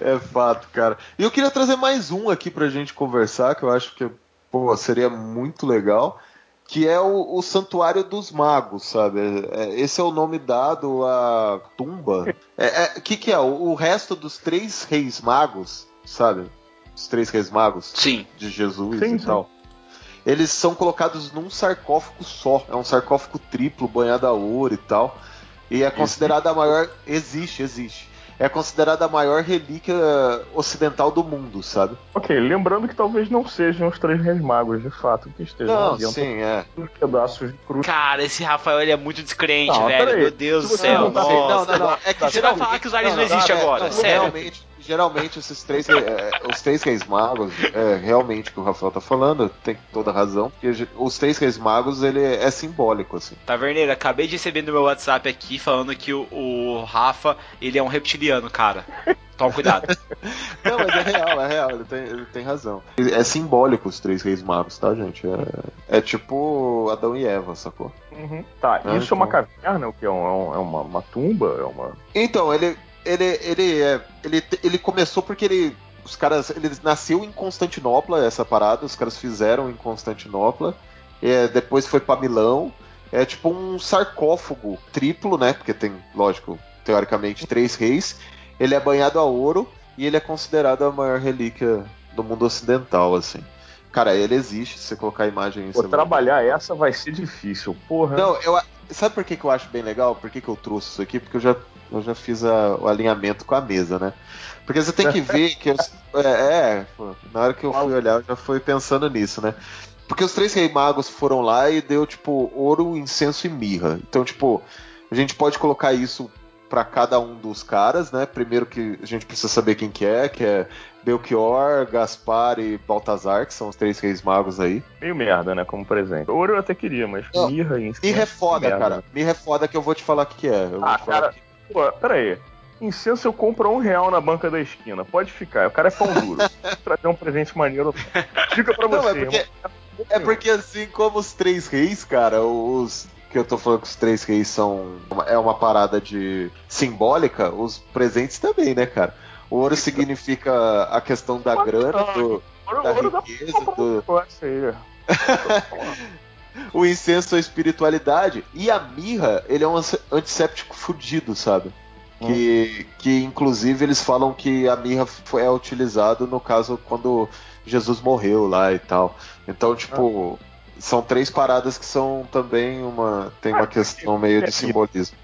É fato, cara. E eu queria trazer mais um aqui pra gente conversar, que eu acho que pô, seria muito legal, que é o, o Santuário dos Magos, sabe? É- esse é o nome dado à tumba. É, é, que que é? O, o resto dos três reis magos, sabe? Os três reis magos Sim. de Jesus Sim, e sim. tal. Eles são colocados num sarcófago só. É um sarcófago triplo, banhado a ouro e tal. E é considerada a maior. Existe, existe. É considerada a maior relíquia ocidental do mundo, sabe? Ok, lembrando que talvez não sejam os três reis magos, de fato, que estejam Não, dentro sim, é. pedaços de cruz. Cara, esse Rafael ele é muito descrente, Não, velho. Meu Deus do céu. não tá- não, não, não. É que Você vai falar que os aliens não, não, não, existem agora, não, sério. Geralmente, geralmente esses três, é, os três reis magos, é realmente o que o Rafael tá falando, tem toda razão, porque os três reis magos ele é simbólico, assim. Taverneiro, acabei de receber no meu WhatsApp aqui falando que o, o Rafa, ele é um reptiliano, cara. Toma cuidado. Não, mas é real, é real. ele tem, ele tem razão. É simbólico os três reis magos, tá, gente? É, é tipo Adão e Eva, sacou? Uhum. Tá, Ah, isso é uma então. caverna, o que? É, um- é uma, uma tumba? É uma. Então, ele. Ele, ele, é, ele, ele começou porque ele. Os caras. Ele nasceu em Constantinopla, essa parada. Os caras fizeram em Constantinopla. É, depois foi pra Milão. É tipo um sarcófago triplo, né? Porque tem, lógico, teoricamente, três reis. Ele é banhado a ouro e ele é considerado a maior relíquia do mundo ocidental, assim. Cara, ele existe, se você colocar a imagem Pô, você vai- trabalhar essa vai ser difícil, porra. não, eu, sabe por que, que eu acho bem legal? Por que, que eu trouxe isso aqui? Porque eu já, eu já fiz a- o alinhamento com a mesa, né? Porque você tem que ver que. os- é, é, pô, na hora que eu fui olhar, eu já fui pensando nisso, né? Porque os três reis magos foram lá e deu, tipo, ouro, incenso e mirra. Então, tipo, a gente pode colocar isso pra cada um dos caras, né? Primeiro que a gente precisa saber quem que é, que é Belchior, Gaspar e Baltazar, que são os três reis magos aí. Meio merda, né? Como presente. Ouro eu até queria, mas Não, mirra e incenso. Mirra é foda, merda, cara. Mirra é foda que eu vou te falar o que, que é. Eu vou Ah, cara, pô, pera aí. Incenso eu compro um real na banca da esquina. Pode ficar. O cara é pão duro. Trazer um presente maneiro. Fica pra Não, você, é porque, é porque assim como os três reis, cara, os que eu tô falando que os três reis são uma- é uma parada de simbólica, os presentes também, né, cara? O ouro significa a questão da grana, do, da riqueza, do. o incenso, a espiritualidade e a mirra, ele é um anti- antisséptico fudido, sabe? Que, que inclusive eles falam que a mirra foi, é utilizado no caso quando Jesus morreu lá e tal. Então, tipo, são três paradas que são também uma. tem uma questão meio de simbolismo.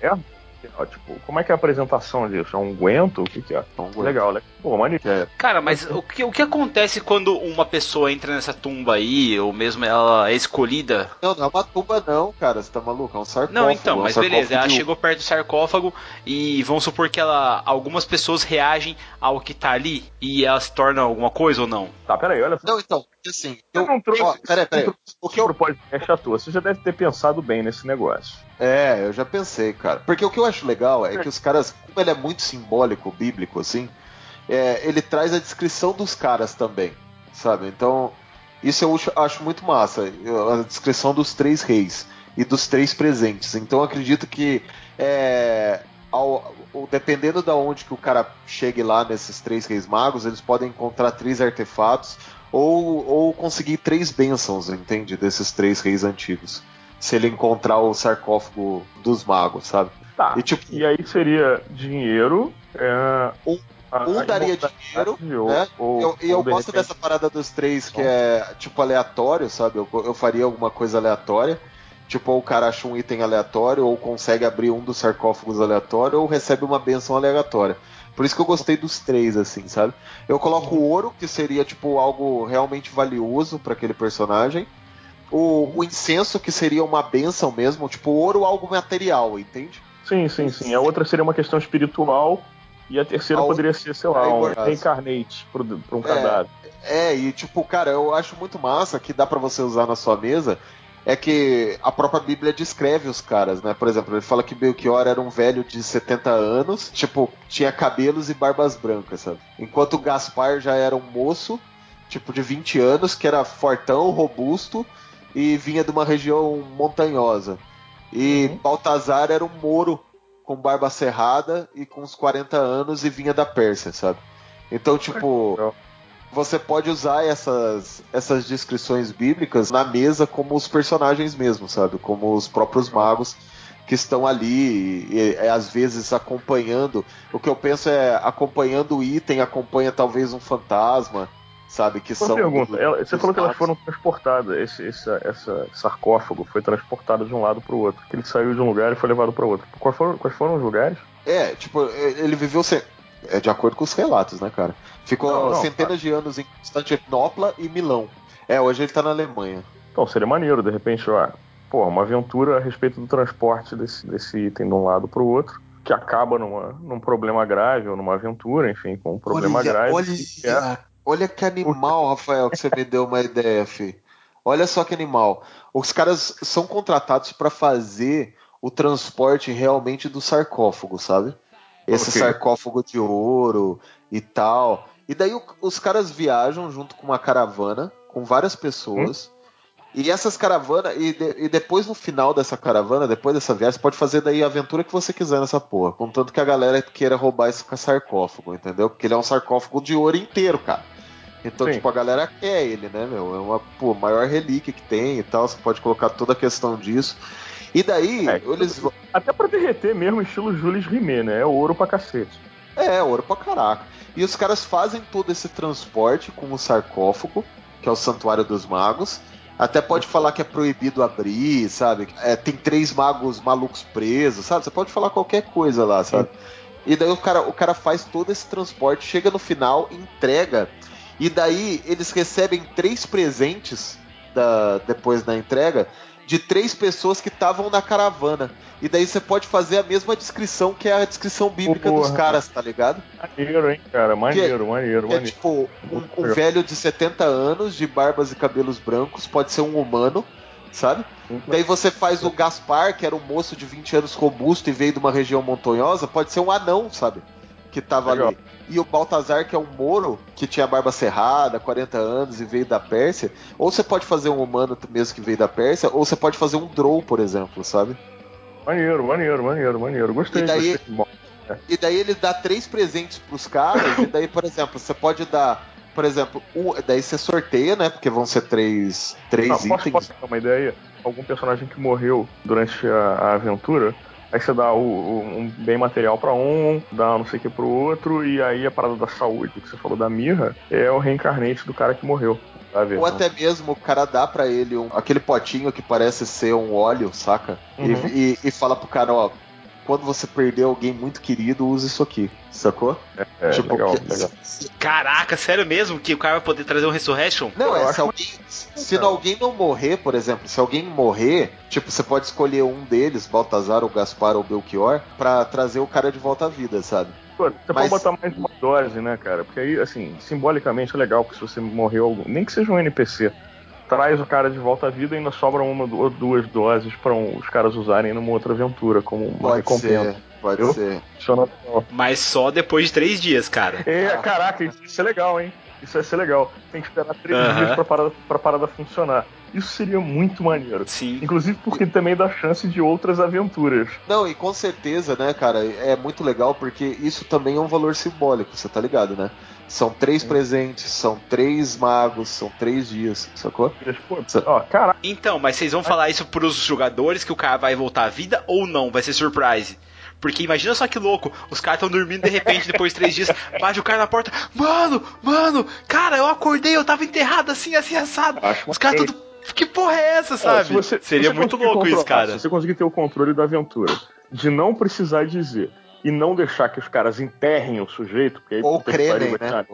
Ó, tipo, como é que é a apresentação disso? É um guento? O que, que é? Legal, né? Pô, maneiro. Cara, mas o que, o que acontece quando uma pessoa entra nessa tumba aí, ou mesmo ela é escolhida? Não, não é uma tumba, não, cara. Você tá maluco? É um sarcófago. Não, então, é um mas sarcófago beleza, ela de chegou perto do sarcófago e vamos supor que ela. algumas pessoas reagem ao que tá ali e ela se torna alguma coisa ou não. Tá, peraí, olha só. Não, então, assim. Eu não trouxe. Ó, peraí, peraí. não trouxe O que eu- pro podcast à toa. Você já deve ter pensado bem nesse negócio. É, eu já pensei, cara. Porque o que eu acho legal é que os caras, como ele é muito simbólico, bíblico, assim, é, ele traz a descrição dos caras também, sabe? Então, isso eu acho- muito massa. A descrição dos três reis e dos três presentes. Então, eu acredito que, é, ao- dependendo da onde que o cara chegue lá nesses três reis magos, eles podem encontrar três artefatos ou, ou conseguir três bênçãos, entende? Desses três reis antigos se ele encontrar o sarcófago dos magos, sabe? Tá. E tipo, E aí seria dinheiro. É, Um- a- um daria dinheiro, ou- né? ou- eu, e eu ou, de gosto repente, dessa parada dos três que é tipo aleatório, sabe? Eu, eu faria alguma coisa aleatória. Tipo, ou o cara acha um item aleatório, ou consegue abrir um dos sarcófagos aleatório, ou recebe uma benção aleatória. Por isso que eu gostei dos três, assim, sabe? Eu coloco o ouro, que seria, tipo, algo realmente valioso para aquele personagem. O, o incenso, que seria uma benção mesmo, tipo, ouro algo material, entende? Sim, sim, sim. A outra seria uma questão espiritual. E a terceira A outra- poderia ser, sei lá, um reincarnate pra um É. cadáver. É, e tipo, cara, eu acho muito massa que dá pra você usar na sua mesa. É que a própria Bíblia descreve os caras, né? Por exemplo, ele fala que Belchior era um velho de 70 anos, tipo, tinha cabelos e barbas brancas, sabe? Enquanto Gaspar já era um moço, tipo, de 20 anos, que era fortão, robusto e vinha de uma região montanhosa. E Baltazar era um moro com barba cerrada e com uns 40 anos e vinha da Pérsia, sabe? Então, tipo, você pode usar essas, essas descrições bíblicas na mesa como os personagens mesmo, sabe? Como os próprios magos que estão ali e, e, às vezes acompanhando. O que eu penso é acompanhando o item, acompanha talvez um fantasma, sabe? Que Uma são. pergunta, ela- você falou que elas foram transportadas, esse, esse, essa sarcófago foi transportado de um lado para o outro. Ele saiu de um lugar e foi levado para outro. Quais foram, quais foram os lugares? É, tipo, ele viveu se... é de acordo com os relatos, né, cara? Ficou Não, não, centenas de anos em Constantinopla e Milão. É, hoje ele tá na Alemanha. Então, seria maneiro, de repente, ó, pô, uma aventura a respeito do transporte desse, desse item de um lado para o outro, que acaba numa, num problema grave ou numa aventura, enfim, com um problema olha, grave. Olha, que é- olha que animal, Rafael, que você me deu uma ideia, fi. Olha só que animal. Os caras são contratados para fazer o transporte realmente do sarcófago, sabe? Esse Ok. sarcófago de ouro e tal. E daí o- os caras viajam junto com uma caravana, com várias pessoas. E essas caravanas, e, de- e depois no final dessa caravana, depois dessa viagem, você pode fazer daí a aventura que você quiser nessa porra. Contanto que a galera queira roubar esse sarcófago, entendeu? Porque ele é um sarcófago de ouro inteiro, cara. Então, Sim. tipo, a galera quer ele, né, meu? É uma pô, maior relíquia que tem e tal. Você pode colocar toda a questão disso. E daí, É, eles. Até pra derreter mesmo, estilo Jules Rimet, né? É ouro pra cacete. É, ouro pra caraca. E os caras fazem todo esse transporte com o sarcófago, que é o Santuário dos Magos. Até pode falar que é proibido abrir, sabe? É, tem três magos malucos presos, sabe? Você pode falar qualquer coisa lá, sabe? E daí o cara, o cara faz todo esse transporte, chega no final, entrega. E daí eles recebem três presentes da, depois da entrega de três pessoas que estavam na caravana. E daí você pode fazer a mesma descrição que é a descrição bíblica dos Porra. caras, tá ligado? Maneiro, hein, cara? Maneiro, maneiro, Que é maneiro. tipo, um, um velho de 70 anos, de barbas e cabelos brancos, pode ser um humano, sabe? Daí você faz o Gaspar, que era um moço de 20 anos robusto e veio de uma região montanhosa, pode ser um anão, sabe? Que tava Legal. ali. E o Baltazar, que é um moro, que tinha barba cerrada, 40 anos e veio da Pérsia. Ou você pode fazer um humano mesmo que veio da Pérsia, ou você pode fazer um Drow, por exemplo, sabe? Maneiro, maneiro, maneiro, maneiro. Gostei, E daí- gostei. Bom, E daí ele dá três presentes pros caras, e daí, por exemplo, você pode dar, por exemplo, um, daí você sorteia, né? Porque vão ser três, três não, posso, itens. posso dar uma ideia? Algum personagem que morreu durante a, a aventura, aí você dá o, o- um bem material pra um, dá não sei o que pro outro, e aí a parada da saúde, que você falou da mirra, é o reencarnante do cara que morreu. Tá vendo? Ou até mesmo o cara dá pra ele um- aquele potinho que parece ser um óleo, saca? E- Uhum. E, e fala pro cara, ó, quando você perder alguém muito querido, use isso aqui, sacou? É, tipo, legal, que- legal. Caraca, sério mesmo? Que o cara vai poder trazer um Resurrection? Não, Eu é se alguém. Se não- alguém não morrer, por exemplo, se alguém morrer, tipo, você pode escolher um deles, Baltazar, ou Gaspar ou Belchior, pra trazer o cara de volta à vida, sabe? Pô, Você Mas- pode botar mais uma dose, né, cara? Porque aí, assim, simbolicamente é legal, porque se você morreu, algum- nem que seja um NPC, traz o cara de volta à vida e ainda sobram uma ou duas doses pra um- os caras usarem numa outra aventura, como uma Pode recompensa. ser, pode Eu? ser. Funciona legal. Mas só depois de três dias, cara. É, Ah. caraca, isso ia ser legal, hein? Isso ia ser legal. Tem que esperar três Aham. dias pra parada, pra parada funcionar. Isso seria muito maneiro. Sim. Inclusive porque também dá chance de outras aventuras. Não, e com certeza, né, cara, é muito legal porque isso também é um valor simbólico, você tá ligado, né? São três presentes, são três magos, são três dias, sacou? Pô, ó, caraca, Então, mas vocês vão falar isso pros jogadores que o cara vai voltar à vida ou não? Vai ser surprise? Porque imagina só que louco, os caras estão dormindo de repente, depois de três dias, bate o cara na porta, mano, mano, cara, eu acordei, eu tava enterrado assim, assim, assado. Acho Os caras tudo. Que porra é essa, sabe? se você- se Seria você muito louco isso, cara. Se você conseguir ter o controle da aventura, de não precisar dizer e não deixar que os caras enterrem o sujeito, porque aí Ou cremem, né?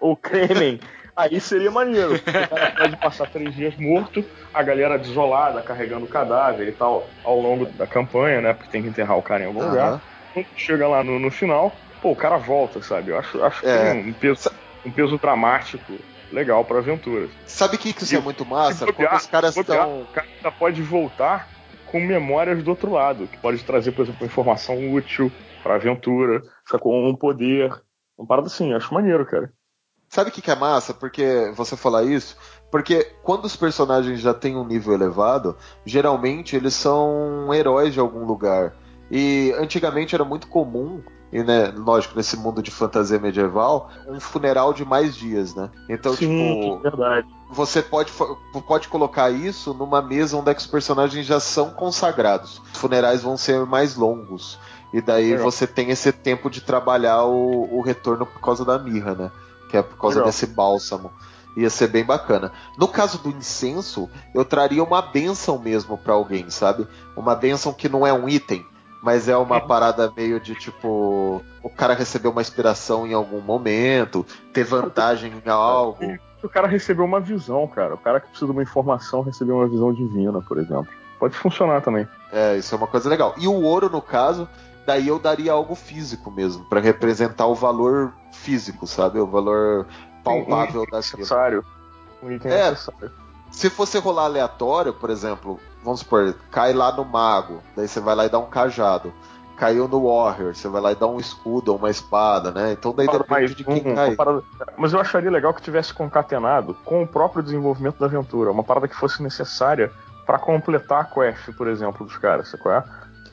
Ou cremem. aí seria maneiro. O cara pode passar três dias morto, a galera desolada, carregando o cadáver e tal, ao longo da campanha, né? Porque tem que enterrar o cara em algum lugar. Aham. Quando chega lá no, no final, pô, o cara volta, sabe? Eu acho, acho que É. tem um peso, um peso dramático legal pra aventura. Sabe o que, que isso é muito massa? Se Quando bobear, os caras bobear, estão. O cara pode voltar com memórias do outro lado, que pode trazer, por exemplo, informação útil pra aventura, sacou? Um poder. Uma parada assim, acho maneiro, cara. Sabe o que, que é massa? Porque você falar isso? Porque quando os personagens já têm um nível elevado, geralmente eles são heróis de algum lugar. E antigamente era muito comum, e né, lógico, nesse mundo de fantasia medieval, um funeral de mais dias, né? Então, Sim, tipo, verdade. você pode, pode colocar isso numa mesa onde é que os personagens já são consagrados. Os funerais vão ser mais longos. E daí Legal. você tem esse tempo de trabalhar o, o retorno por causa da mirra, né? Que é por causa Legal. desse bálsamo. Ia ser bem bacana. No caso do incenso, eu traria uma benção mesmo pra alguém, sabe? Uma benção que não é um item, mas é uma parada meio de tipo. O cara recebeu uma inspiração em algum momento, ter vantagem em algo. O cara recebeu uma visão, cara. O cara que precisa de uma informação recebeu uma visão divina, por exemplo. Pode funcionar também. É, isso é uma coisa legal. E o ouro, no caso, daí eu daria algo físico mesmo, pra representar o valor físico, sabe? O valor palpável um daquilo. necessário. Um item É. necessário. Se fosse rolar aleatório, por exemplo, vamos supor, cai lá no mago, daí você vai lá e dá um cajado. caiu no Warrior, você vai lá e dá um escudo ou uma espada, né? Então daí depende mais de quem um, cai. parada- Mas eu acharia legal que tivesse concatenado com o próprio desenvolvimento da aventura. Uma parada que fosse necessária pra completar a quest, por exemplo, dos caras, sacou? é?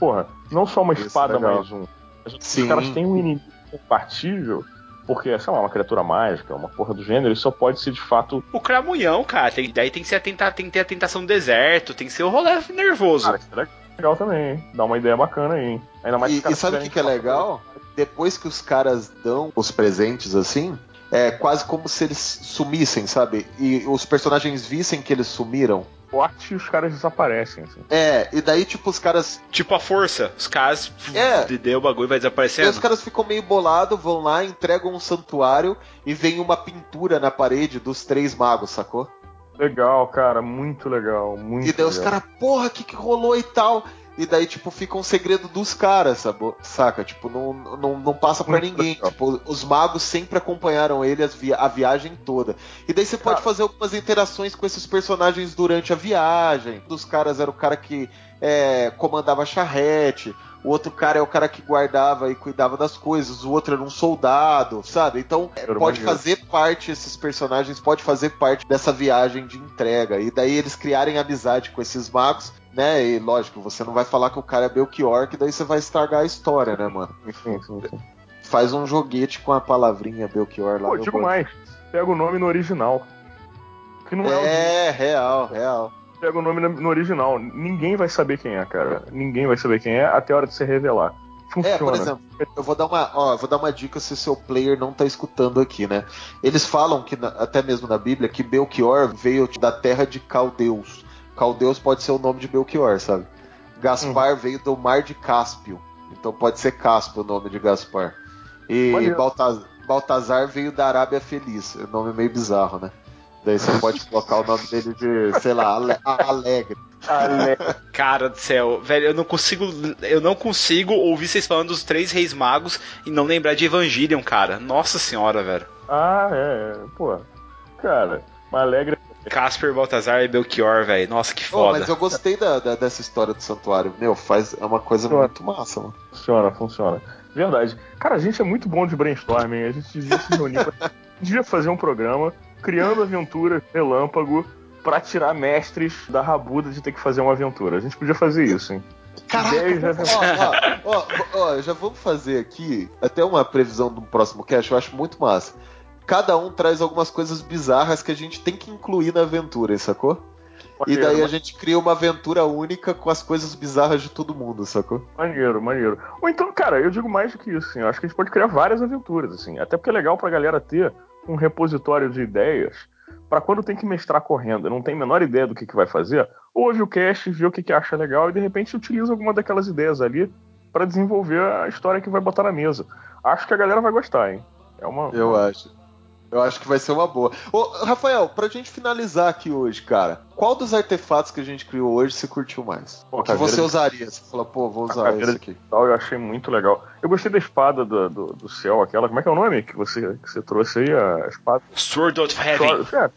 Porra, não só uma Isso é espada legal. mais um. Sim. Os caras têm um inimigo compatível, porque, sei lá, uma criatura mágica, uma porra do gênero, isso só pode ser de fato. O cramunhão, cara, tem- daí tem que, ser a tenta- tem que ter a tentação do deserto, tem que ser o rolê nervoso. Cara, isso é legal também, hein? Dá uma ideia bacana aí, hein? Ainda mais E, e sabe o que, que é legal? Depois que os caras dão os presentes assim, é quase como se eles sumissem, sabe? E os personagens vissem que eles sumiram. Forte e os caras desaparecem, assim. É, e daí, tipo, os caras. Tipo a força, os caras É. de deu o bagulho e vai Daí os desaparecendo. caras ficam meio bolados, vão lá, entregam um santuário e vem uma pintura na parede dos três magos, sacou? Legal, cara, muito legal, muito E daí os legal. caras, porra, o que, que rolou e tal? E daí, tipo, fica um segredo dos caras, saca? Tipo, não, não, não passa pra Muito ninguém. Tipo, os magos sempre acompanharam ele via- a viagem toda. E daí você pode Cara. fazer algumas interações com esses personagens durante a viagem. Um dos caras era o cara que é, comandava a charrete. O outro cara é o cara que guardava e cuidava das coisas. O outro era um soldado, sabe? Então, Era pode fazer parte, esses personagens pode fazer parte dessa viagem de entrega. E daí eles criarem amizade com esses magos, né? E lógico, você não vai falar que o cara é Belchior, que daí você vai estragar a história, né, mano? Sim, sim. Faz um joguete com a palavrinha Belchior lá. Pô, digo mais, pega o nome no original. Que não é, o É, real, real. Pega o nome no original. Ninguém vai saber quem é, cara. Ninguém vai saber quem é até a hora de se revelar. Funciona. É, por exemplo, eu vou dar uma, ó, vou dar uma dica se seu player não tá escutando aqui, né? Eles falam que na- até mesmo na Bíblia que Belchior veio da terra de Caldeus. Caldeus pode ser o nome de Belchior, sabe? Gaspar veio do mar de Cáspio. Então pode ser Cáspio o nome de Gaspar. E. Baltazar, Baltazar veio da Arábia Feliz. É um nome meio bizarro, né? Daí você pode colocar o nome dele de, sei lá, Ale- Alegre. Cara do céu, velho, eu não consigo. Eu não consigo ouvir vocês falando dos três reis magos e não lembrar de Evangelion, cara. Nossa senhora, velho. Ah, é. Pô, cara, uma alegre. Casper, Baltazar e Belchior, velho. Nossa, que foda. mas eu gostei da, da- dessa história do santuário. Meu, faz, é uma coisa Pô. muito massa, mano. Funciona, funciona. Verdade. Cara, a gente é muito bom de brainstorming. A gente devia se reunir. pra... a gente devia fazer um programa criando aventuras relâmpago pra tirar mestres da rabuda de ter que fazer uma aventura. A gente podia fazer isso, hein? Caraca, ó, ó, ó, ó, já vamos fazer aqui até uma previsão do próximo cast, eu acho muito massa. Cada um traz algumas coisas bizarras que a gente tem que incluir na aventura, sacou? E Maneiro, daí a gente cria uma aventura única com as coisas bizarras de todo mundo, sacou? Maneiro, maneiro. Ou então, cara, eu digo mais do que isso, assim, eu acho que a gente pode criar várias aventuras, assim, até porque é legal pra galera ter um repositório de ideias pra quando tem que mestrar correndo, não tem a menor ideia do que, que vai fazer, ouve o cast, vê o que, que acha legal e de repente utiliza alguma daquelas ideias ali pra desenvolver a história que vai botar na mesa. Acho que a galera vai gostar, hein? É uma. Eu acho. Eu acho que vai ser uma boa. Ô, Rafael, pra gente finalizar aqui hoje, cara, qual dos artefatos que a gente criou hoje você curtiu mais? Pô, que você de- usaria? Você falou, pô, vou usar caveira esse de aqui. tal, eu achei muito legal. Eu gostei da espada do, do, do céu, aquela. Como é que é o nome que você, que você trouxe aí? A espada. Sword of Heaven. É, é,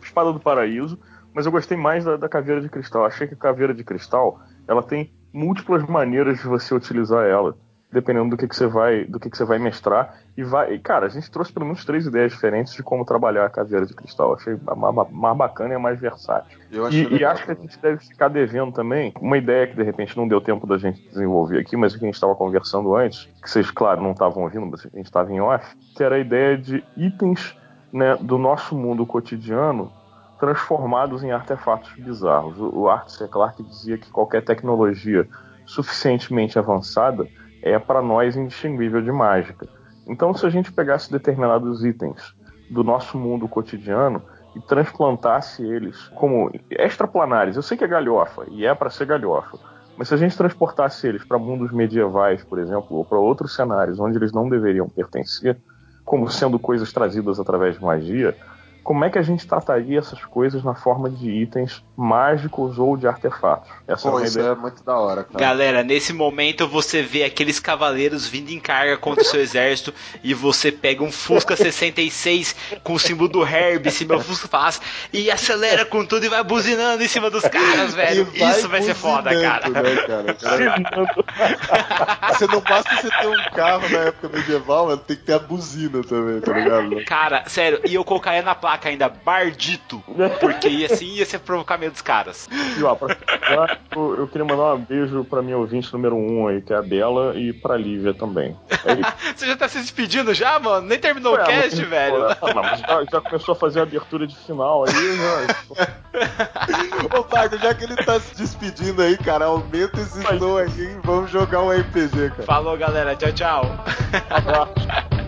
espada do paraíso. Mas eu gostei mais da, da caveira de cristal. Achei que a caveira de cristal ela tem múltiplas maneiras de você utilizar ela, dependendo do que, que você vai, do que, que você vai mestrar. E vai, e, cara, a gente trouxe pelo menos três ideias diferentes de como trabalhar a caveira de cristal. Achei mais, mais bacana e mais versátil. E, e acho que a gente deve ficar devendo também uma ideia que de repente não deu tempo da gente desenvolver aqui, mas que a gente estava conversando antes, que vocês, claro, não estavam ouvindo, mas a gente estava em off, que era a ideia de itens né, do nosso mundo cotidiano transformados em artefatos bizarros. O, o Arthur C. Clarke dizia que qualquer tecnologia suficientemente avançada é para nós indistinguível de mágica. Então, se a gente pegasse determinados itens do nosso mundo cotidiano e transplantasse eles como extraplanares, eu sei que é galhofa e é para ser galhofa, mas se a gente transportasse eles para mundos medievais, por exemplo, ou para outros cenários onde eles não deveriam pertencer, como sendo coisas trazidas através de magia, como é que a gente trataria essas coisas na forma de itens mágicos ou de artefatos? Essa é Pô, uma isso ideia. é muito da hora, cara. Galera, nesse momento você vê aqueles cavaleiros vindo em carga contra o seu exército e você pega um Fusca 66 com o símbolo do Herb em cima do Fusca faz e acelera com tudo e vai buzinando em cima dos caras, velho. Vai Isso vai ser foda, cara. Né, cara? Você não basta você ter um carro na época medieval, mano, tem que ter a buzina também, tá ligado? Cara, sério, e eu colocaria na placa ainda Bardito, porque ia assim ia ser provocar medo dos caras. E ó, pra eu, eu queria mandar um beijo pra minha ouvinte número um aí, que é a Bela, e pra Lívia também. É. Você já tá se despedindo já, mano? Nem terminou Ué, o cast, mas- velho. Ah, não, mas já, já começou a fazer a abertura de final aí, já. Ô, Paco, já que ele tá se despedindo aí, cara, aumenta esse som aí e vamos jogar um RPG, cara. Falou, galera. Tchau, tchau. Abraço.